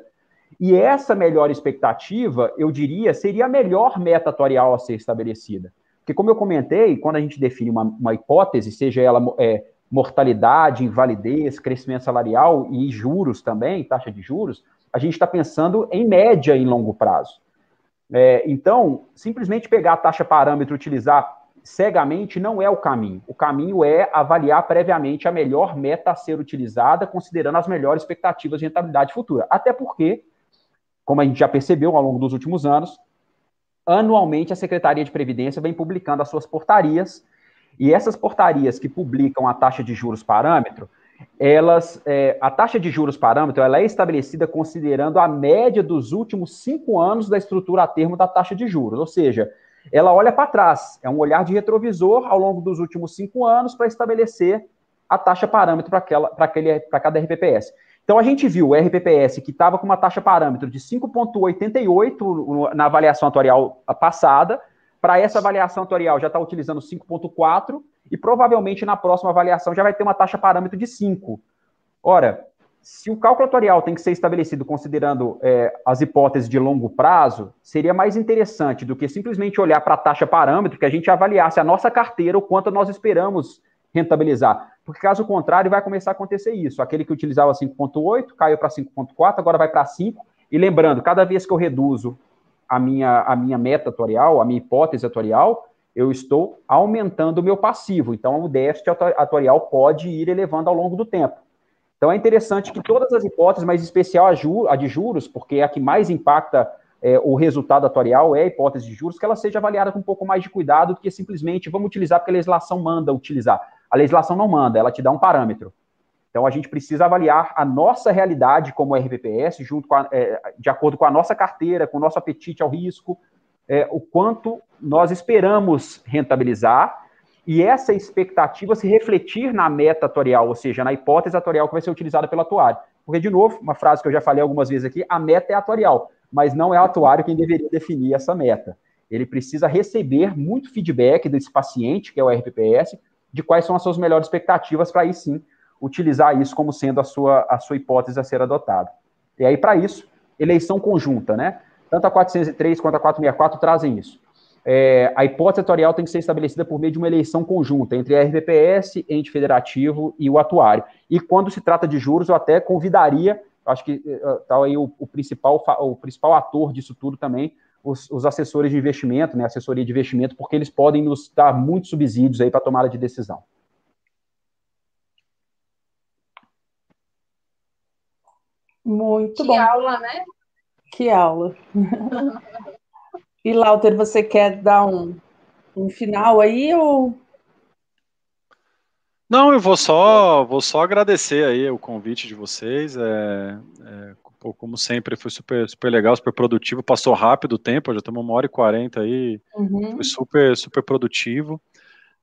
E essa melhor expectativa, eu diria, seria a melhor meta atuarial a ser estabelecida. Porque, como eu comentei, quando a gente define uma, uma hipótese, seja ela é, mortalidade, invalidez, crescimento salarial e juros também, taxa de juros, a gente está pensando em média em longo prazo. É, então, simplesmente pegar a taxa parâmetro e utilizar cegamente não é o caminho. O caminho é avaliar previamente a melhor meta a ser utilizada, considerando as melhores expectativas de rentabilidade futura. Até porque, como a gente já percebeu ao longo dos últimos anos, anualmente a Secretaria de Previdência vem publicando as suas portarias, e essas portarias que publicam a taxa de juros parâmetro, elas, é, a taxa de juros parâmetro ela é estabelecida considerando a média dos últimos cinco anos da estrutura a termo da taxa de juros, ou seja, ela olha para trás, é um olhar de retrovisor ao longo dos últimos cinco anos para estabelecer a taxa parâmetro para cada RPPS. Então a gente viu o RPPS que estava com uma taxa parâmetro de 5,88 na avaliação atuarial passada, para essa avaliação atuarial já está utilizando 5,4 e provavelmente na próxima avaliação já vai ter uma taxa parâmetro de 5. Ora, se o cálculo atuarial tem que ser estabelecido considerando é, as hipóteses de longo prazo, seria mais interessante do que simplesmente olhar para a taxa parâmetro, que a gente avaliasse a nossa carteira, o quanto nós esperamos rentabilizar. Porque caso contrário, vai começar a acontecer isso. Aquele que utilizava 5,8 caiu para 5,4, agora vai para 5. E lembrando, cada vez que eu reduzo a minha, a minha meta atuarial, a minha hipótese atuarial, eu estou aumentando o meu passivo. Então, o déficit atuarial pode ir elevando ao longo do tempo. Então, é interessante que todas as hipóteses, mas em especial a, de juros, porque é a que mais impacta é, o resultado atuarial, é a hipótese de juros, que ela seja avaliada com um pouco mais de cuidado do que simplesmente vamos utilizar porque a legislação manda utilizar. A legislação não manda, ela te dá um parâmetro. Então, a gente precisa avaliar a nossa realidade como RPPS, junto a, é, de acordo com a nossa carteira, com o nosso apetite ao risco, é, o quanto nós esperamos rentabilizar e essa expectativa se refletir na meta atuarial, ou seja, na hipótese atuarial que vai ser utilizada pelo atuário. Porque, de novo, uma frase que eu já falei algumas vezes aqui, a meta é atuarial, mas não é o atuário quem deveria definir essa meta. Ele precisa receber muito feedback desse paciente, que é o RPPS, de quais são as suas melhores expectativas para aí sim utilizar isso como sendo a sua, a sua hipótese a ser adotada. E aí, para isso, eleição conjunta, né? Tanto a 403 quanto a 464 trazem isso. É, a hipótese atuarial tem que ser estabelecida por meio de uma eleição conjunta entre a RVPS, ente federativo e o atuário. E quando se trata de juros, eu até convidaria, acho que está aí o, o, principal, o principal ator disso tudo também, os, os, assessores de investimento, né, assessoria de investimento, porque eles podem nos dar muitos subsídios aí para tomada de decisão. Muito que bom. Aula, né? Que aula. e Lauter, você quer dar um, um final aí ou não, eu vou só, vou só agradecer aí o convite de vocês. É, é, como sempre, foi super, super legal, super produtivo. Passou rápido o tempo, já estamos uma hora e quarenta aí. Uhum. Foi super, super produtivo.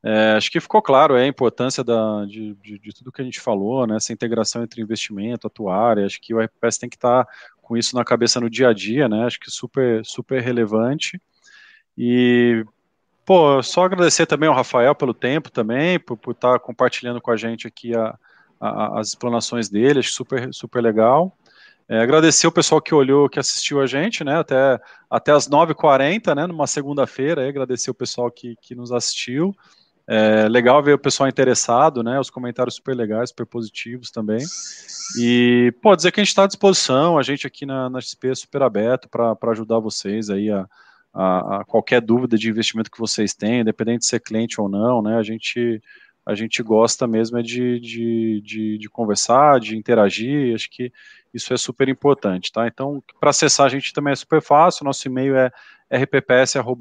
É, acho que ficou claro é, a importância da, de, de, de, tudo que a gente falou, né, essa integração entre investimento, atuária, acho que o RPS tem que estar tá com isso na cabeça no dia a dia, né, acho que super, super relevante, e, pô, só agradecer também ao Rafael pelo tempo também, por, estar tá compartilhando com a gente aqui a, a, as explanações dele, acho super, super legal, é, agradecer o pessoal que olhou, que assistiu a gente, né, até, até as 9h40, né, numa segunda-feira, agradecer o pessoal que, que nos assistiu, é legal ver o pessoal interessado, né? Os comentários super legais, super positivos também. E, pode dizer que a gente está à disposição, a gente aqui na, na XP é super aberto para ajudar vocês aí a, a, a, qualquer dúvida de investimento que vocês têm, independente de ser cliente ou não, né? A gente, a gente gosta mesmo é de, de, de, de conversar, de interagir, acho que isso é super importante, tá? Então, para acessar a gente também é super fácil, nosso e-mail é rpps.xpi.com.br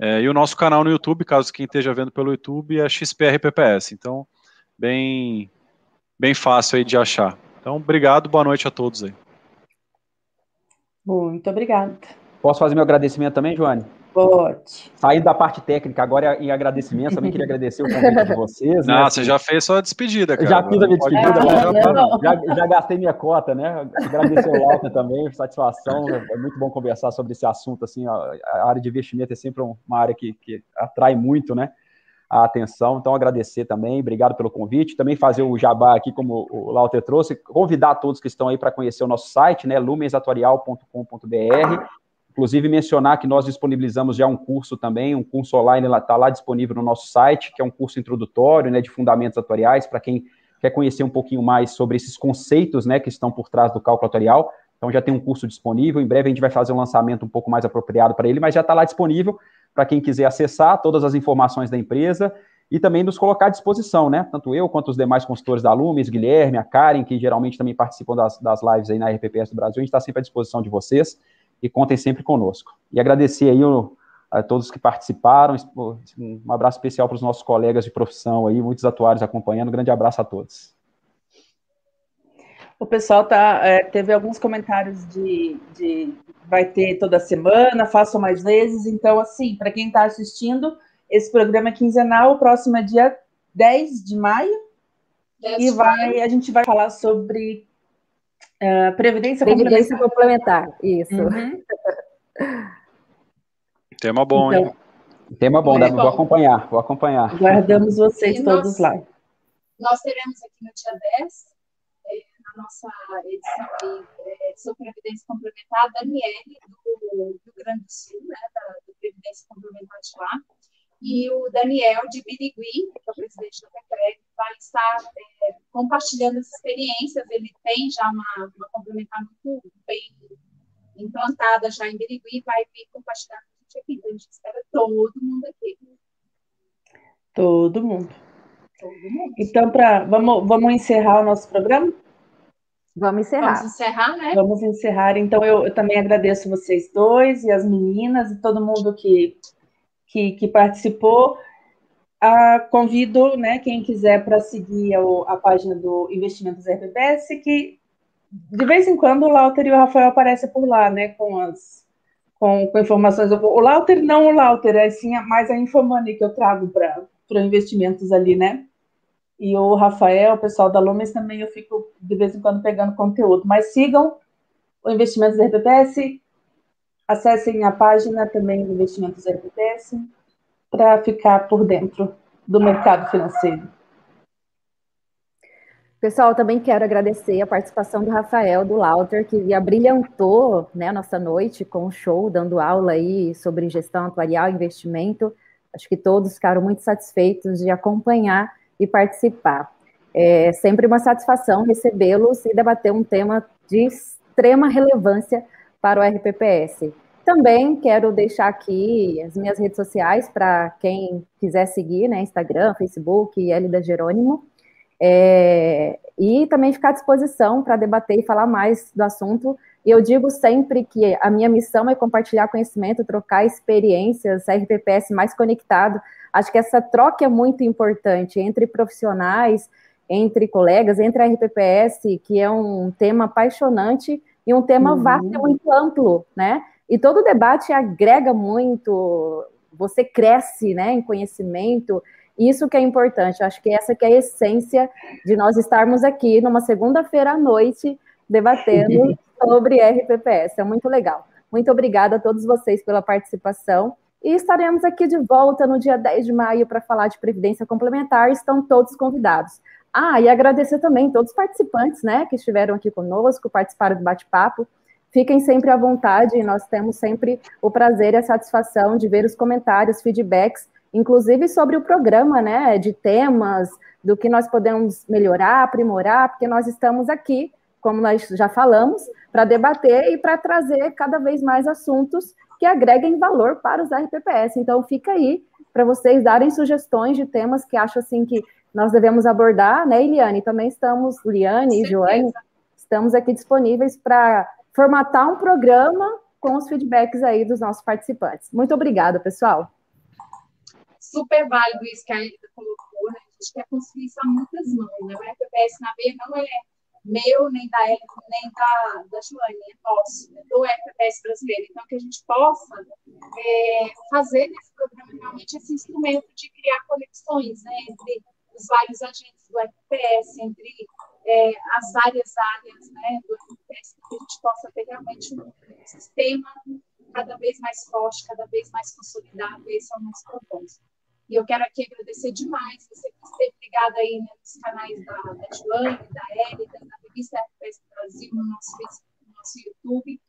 é, e o nosso canal no YouTube, caso quem esteja vendo pelo YouTube, é XPRPPS. Então, bem, bem fácil aí de achar. Então, obrigado, boa noite a todos aí. Muito obrigada. Posso fazer meu agradecimento também, Joane? Pode. Saindo da parte técnica, agora em agradecimento, também queria agradecer o convite de vocês. Não, né? você já fez sua despedida, cara. Já fiz a minha despedida, ah, já, já, já, gastei minha cota, né? Agradecer o Walter também, satisfação. É muito bom conversar sobre esse assunto, assim, a área de investimento é sempre uma área que, que atrai muito, né? A atenção, então agradecer também, obrigado pelo convite, também fazer o jabá aqui, como o Lauter trouxe, convidar todos que estão aí para conhecer o nosso site, né, lumensatorial.com.br, Inclusive, mencionar que nós disponibilizamos já um curso também, um curso online, está lá disponível no nosso site, que é um curso introdutório, né, de fundamentos atuariais, para quem quer conhecer um pouquinho mais sobre esses conceitos, né, que estão por trás do cálculo atuarial. Então, já tem um curso disponível, em breve a gente vai fazer um lançamento um pouco mais apropriado para ele, mas já está lá disponível para quem quiser acessar todas as informações da empresa e também nos colocar à disposição, né, tanto eu quanto os demais consultores da Lumes, Guilherme, a Karen, que geralmente também participam das, das lives aí na RPPS do Brasil, a gente está sempre à disposição de vocês e contem sempre conosco. E agradecer aí o, a todos que participaram, um abraço especial para os nossos colegas de profissão aí, muitos atuários acompanhando, um grande abraço a todos. O pessoal tá, é, teve alguns comentários de, de vai ter toda semana, façam mais vezes, então assim, para quem está assistindo, esse programa é quinzenal, o próximo é dia 10 de maio, e vai, a gente vai falar sobre Uh, previdência, previdência complementar. complementar. isso. Uhum. Tema bom, então, hein? Tema bom, dá, vou acompanhar, vou acompanhar. Guardamos vocês e todos nós, lá. Nós teremos aqui no dia 10, é, na nossa edição é, sobre Previdência Complementar, a Daniele, do Rio Grande do Sul, né, da, do Previdência Complementar de lá, e o Daniel de Birigui, que é o presidente da FECREG, vai estar é, compartilhando as experiências. Ele tem já uma, uma complementar muito bem implantada já em Birigui, vai vir compartilhar com a gente aqui. Então, a gente espera todo mundo aqui. Todo mundo. Todo mundo. Então, pra, vamos, vamos encerrar o nosso programa? Vamos encerrar. Vamos encerrar, né? Vamos encerrar. Então, eu, eu também agradeço vocês dois e as meninas e todo mundo que que, que participou. a, convido né, quem quiser para seguir a, a, página do Investimentos RPPS, que de vez em quando o Lauter e o Rafael aparecem por lá, né, com as com, com informações. O Lauter não o Lauter, é sim mais a Infomoney que eu trago para investimentos ali, né? E o Rafael, o pessoal da Lumes também eu fico de vez em quando pegando conteúdo. Mas sigam o Investimentos RPPS, acessem a página também do Investimentos RPPS para ficar por dentro do mercado financeiro. Pessoal, também quero agradecer a participação do Rafael, do Lauter, que abrilhantou né, a nossa noite com o show, dando aula aí sobre gestão atuarial e investimento. Acho que todos ficaram muito satisfeitos de acompanhar e participar. É sempre uma satisfação recebê-los e debater um tema de extrema relevância para o RPPS. Também quero deixar aqui as minhas redes sociais para quem quiser seguir, né? Instagram, Facebook, Elida Jerônimo. É, e também ficar à disposição para debater e falar mais do assunto. E eu digo sempre que a minha missão é compartilhar conhecimento, trocar experiências, RPPS mais conectado. Acho que essa troca é muito importante entre profissionais, entre colegas, entre a RPPS, que é um tema apaixonante e um tema uhum. vasto e muito amplo, né? E todo debate agrega muito, você cresce, né, em conhecimento, isso que é importante, acho que essa que é a essência de nós estarmos aqui numa segunda-feira à noite debatendo sobre RPPS. É muito legal. Muito obrigada a todos vocês pela participação. E estaremos aqui de volta no dia 10 de maio para falar de Previdência Complementar. Estão todos convidados. Ah, e agradecer também todos os participantes, né, que estiveram aqui conosco, participaram do bate-papo. Fiquem sempre à vontade, nós temos sempre o prazer e a satisfação de ver os comentários, feedbacks inclusive sobre o programa, né, de temas, do que nós podemos melhorar, aprimorar, porque nós estamos aqui, como nós já falamos, para debater e para trazer cada vez mais assuntos que agreguem valor para os RPPS. Então, fica aí para vocês darem sugestões de temas que acham assim que nós devemos abordar, né, Eliane? Também estamos, Liane e Joane, estamos aqui disponíveis para formatar um programa com os feedbacks aí dos nossos participantes. Muito obrigada, pessoal super válido isso que a Elida colocou, né? A gente quer construir isso a muitas mãos, né? O RPPS na veia não é meu, nem da Elida, nem da, da Joane, é nosso, é do RPPS brasileiro. Então, que a gente possa é, fazer nesse programa realmente esse instrumento de criar conexões né, entre os vários agentes do RPPS, entre é, as várias áreas né, do para que a gente possa ter realmente um sistema cada vez mais forte, cada vez mais consolidado. Esse é o nosso propósito. E eu quero aqui agradecer demais você que esteve ligado aí né, nos canais da, da Joane, da Hélida, da revista FPS Brasil, no nosso Facebook, no nosso YouTube.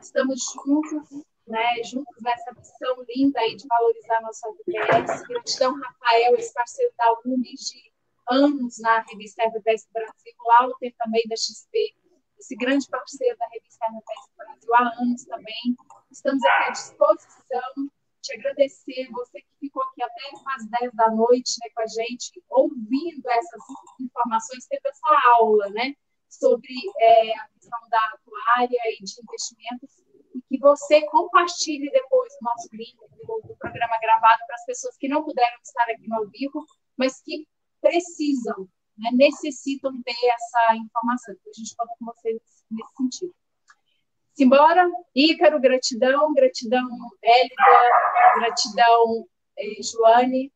Estamos juntos, né, juntos nessa missão linda aí de valorizar nossa FPS. Gratidão, Rafael, esse parceiro da UNES de anos na revista FPS Brasil, Lauter também da XP, esse grande parceiro da revista FPS Brasil há anos também. Estamos aqui à disposição te agradecer, você que ficou aqui até as 10 da noite né, com a gente, ouvindo essas informações, tendo essa aula né, sobre é, a questão da atuária e de investimentos, e que você compartilhe depois o nosso link do, do programa gravado para as pessoas que não puderam estar aqui no ao vivo, mas que precisam, né, necessitam ter essa informação. Então, a gente conta com vocês nesse sentido. Simbora, Ícaro, gratidão, gratidão, Hélida, gratidão, eh, Joane.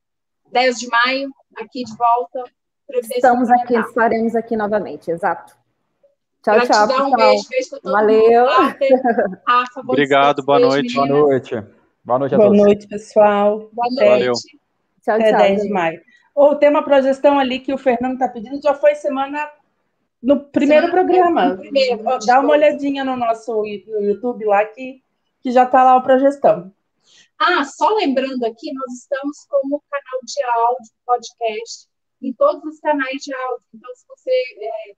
10 de maio, aqui de volta. Estamos aqui, estaremos aqui novamente, exato. Tchau, gratidão, tchau. Um beijo, beijo para todo Valeu. mundo. Rafa, Obrigado, boa noite. Boa noite. Boa noite a boa todos. Boa noite, pessoal. Boa noite. Valeu. Tchau, Até tchau. 10 de maio. O tema progestão ali que o Fernando está pedindo já foi semana no primeiro Sim, programa. No primeiro, Dá uma olhadinha no nosso YouTube lá que, que já está lá o Progestão. Ah, só lembrando aqui, nós estamos como canal de áudio, podcast, em todos os canais de áudio. Então, se você é,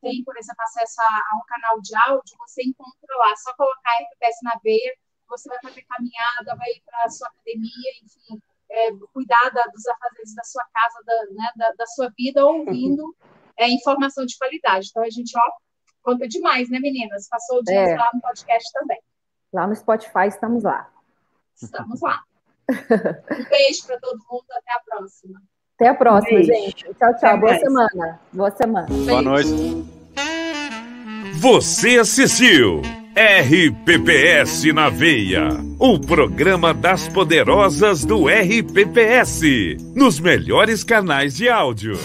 tem, por exemplo, acesso a, a, um canal de áudio, você encontra lá. Só colocar RPS na veia, você vai fazer caminhada, vai ir para a sua academia, enfim, é, cuidar da, dos afazeres da sua casa, da, né, da, da sua vida, ouvindo é, informação de qualidade. Então, a gente, ó, conta demais, né, meninas? Passou o dia é. lá no podcast também. Lá no Spotify estamos lá. Estamos lá. um beijo para todo mundo, até a próxima. próxima. Até a próxima, Beijo. gente. Tchau, tchau. Até Boa mais. semana. Boa semana. Boa noite. Você assistiu RPPS na Veia, o programa das poderosas do RPPS, nos melhores canais de áudio.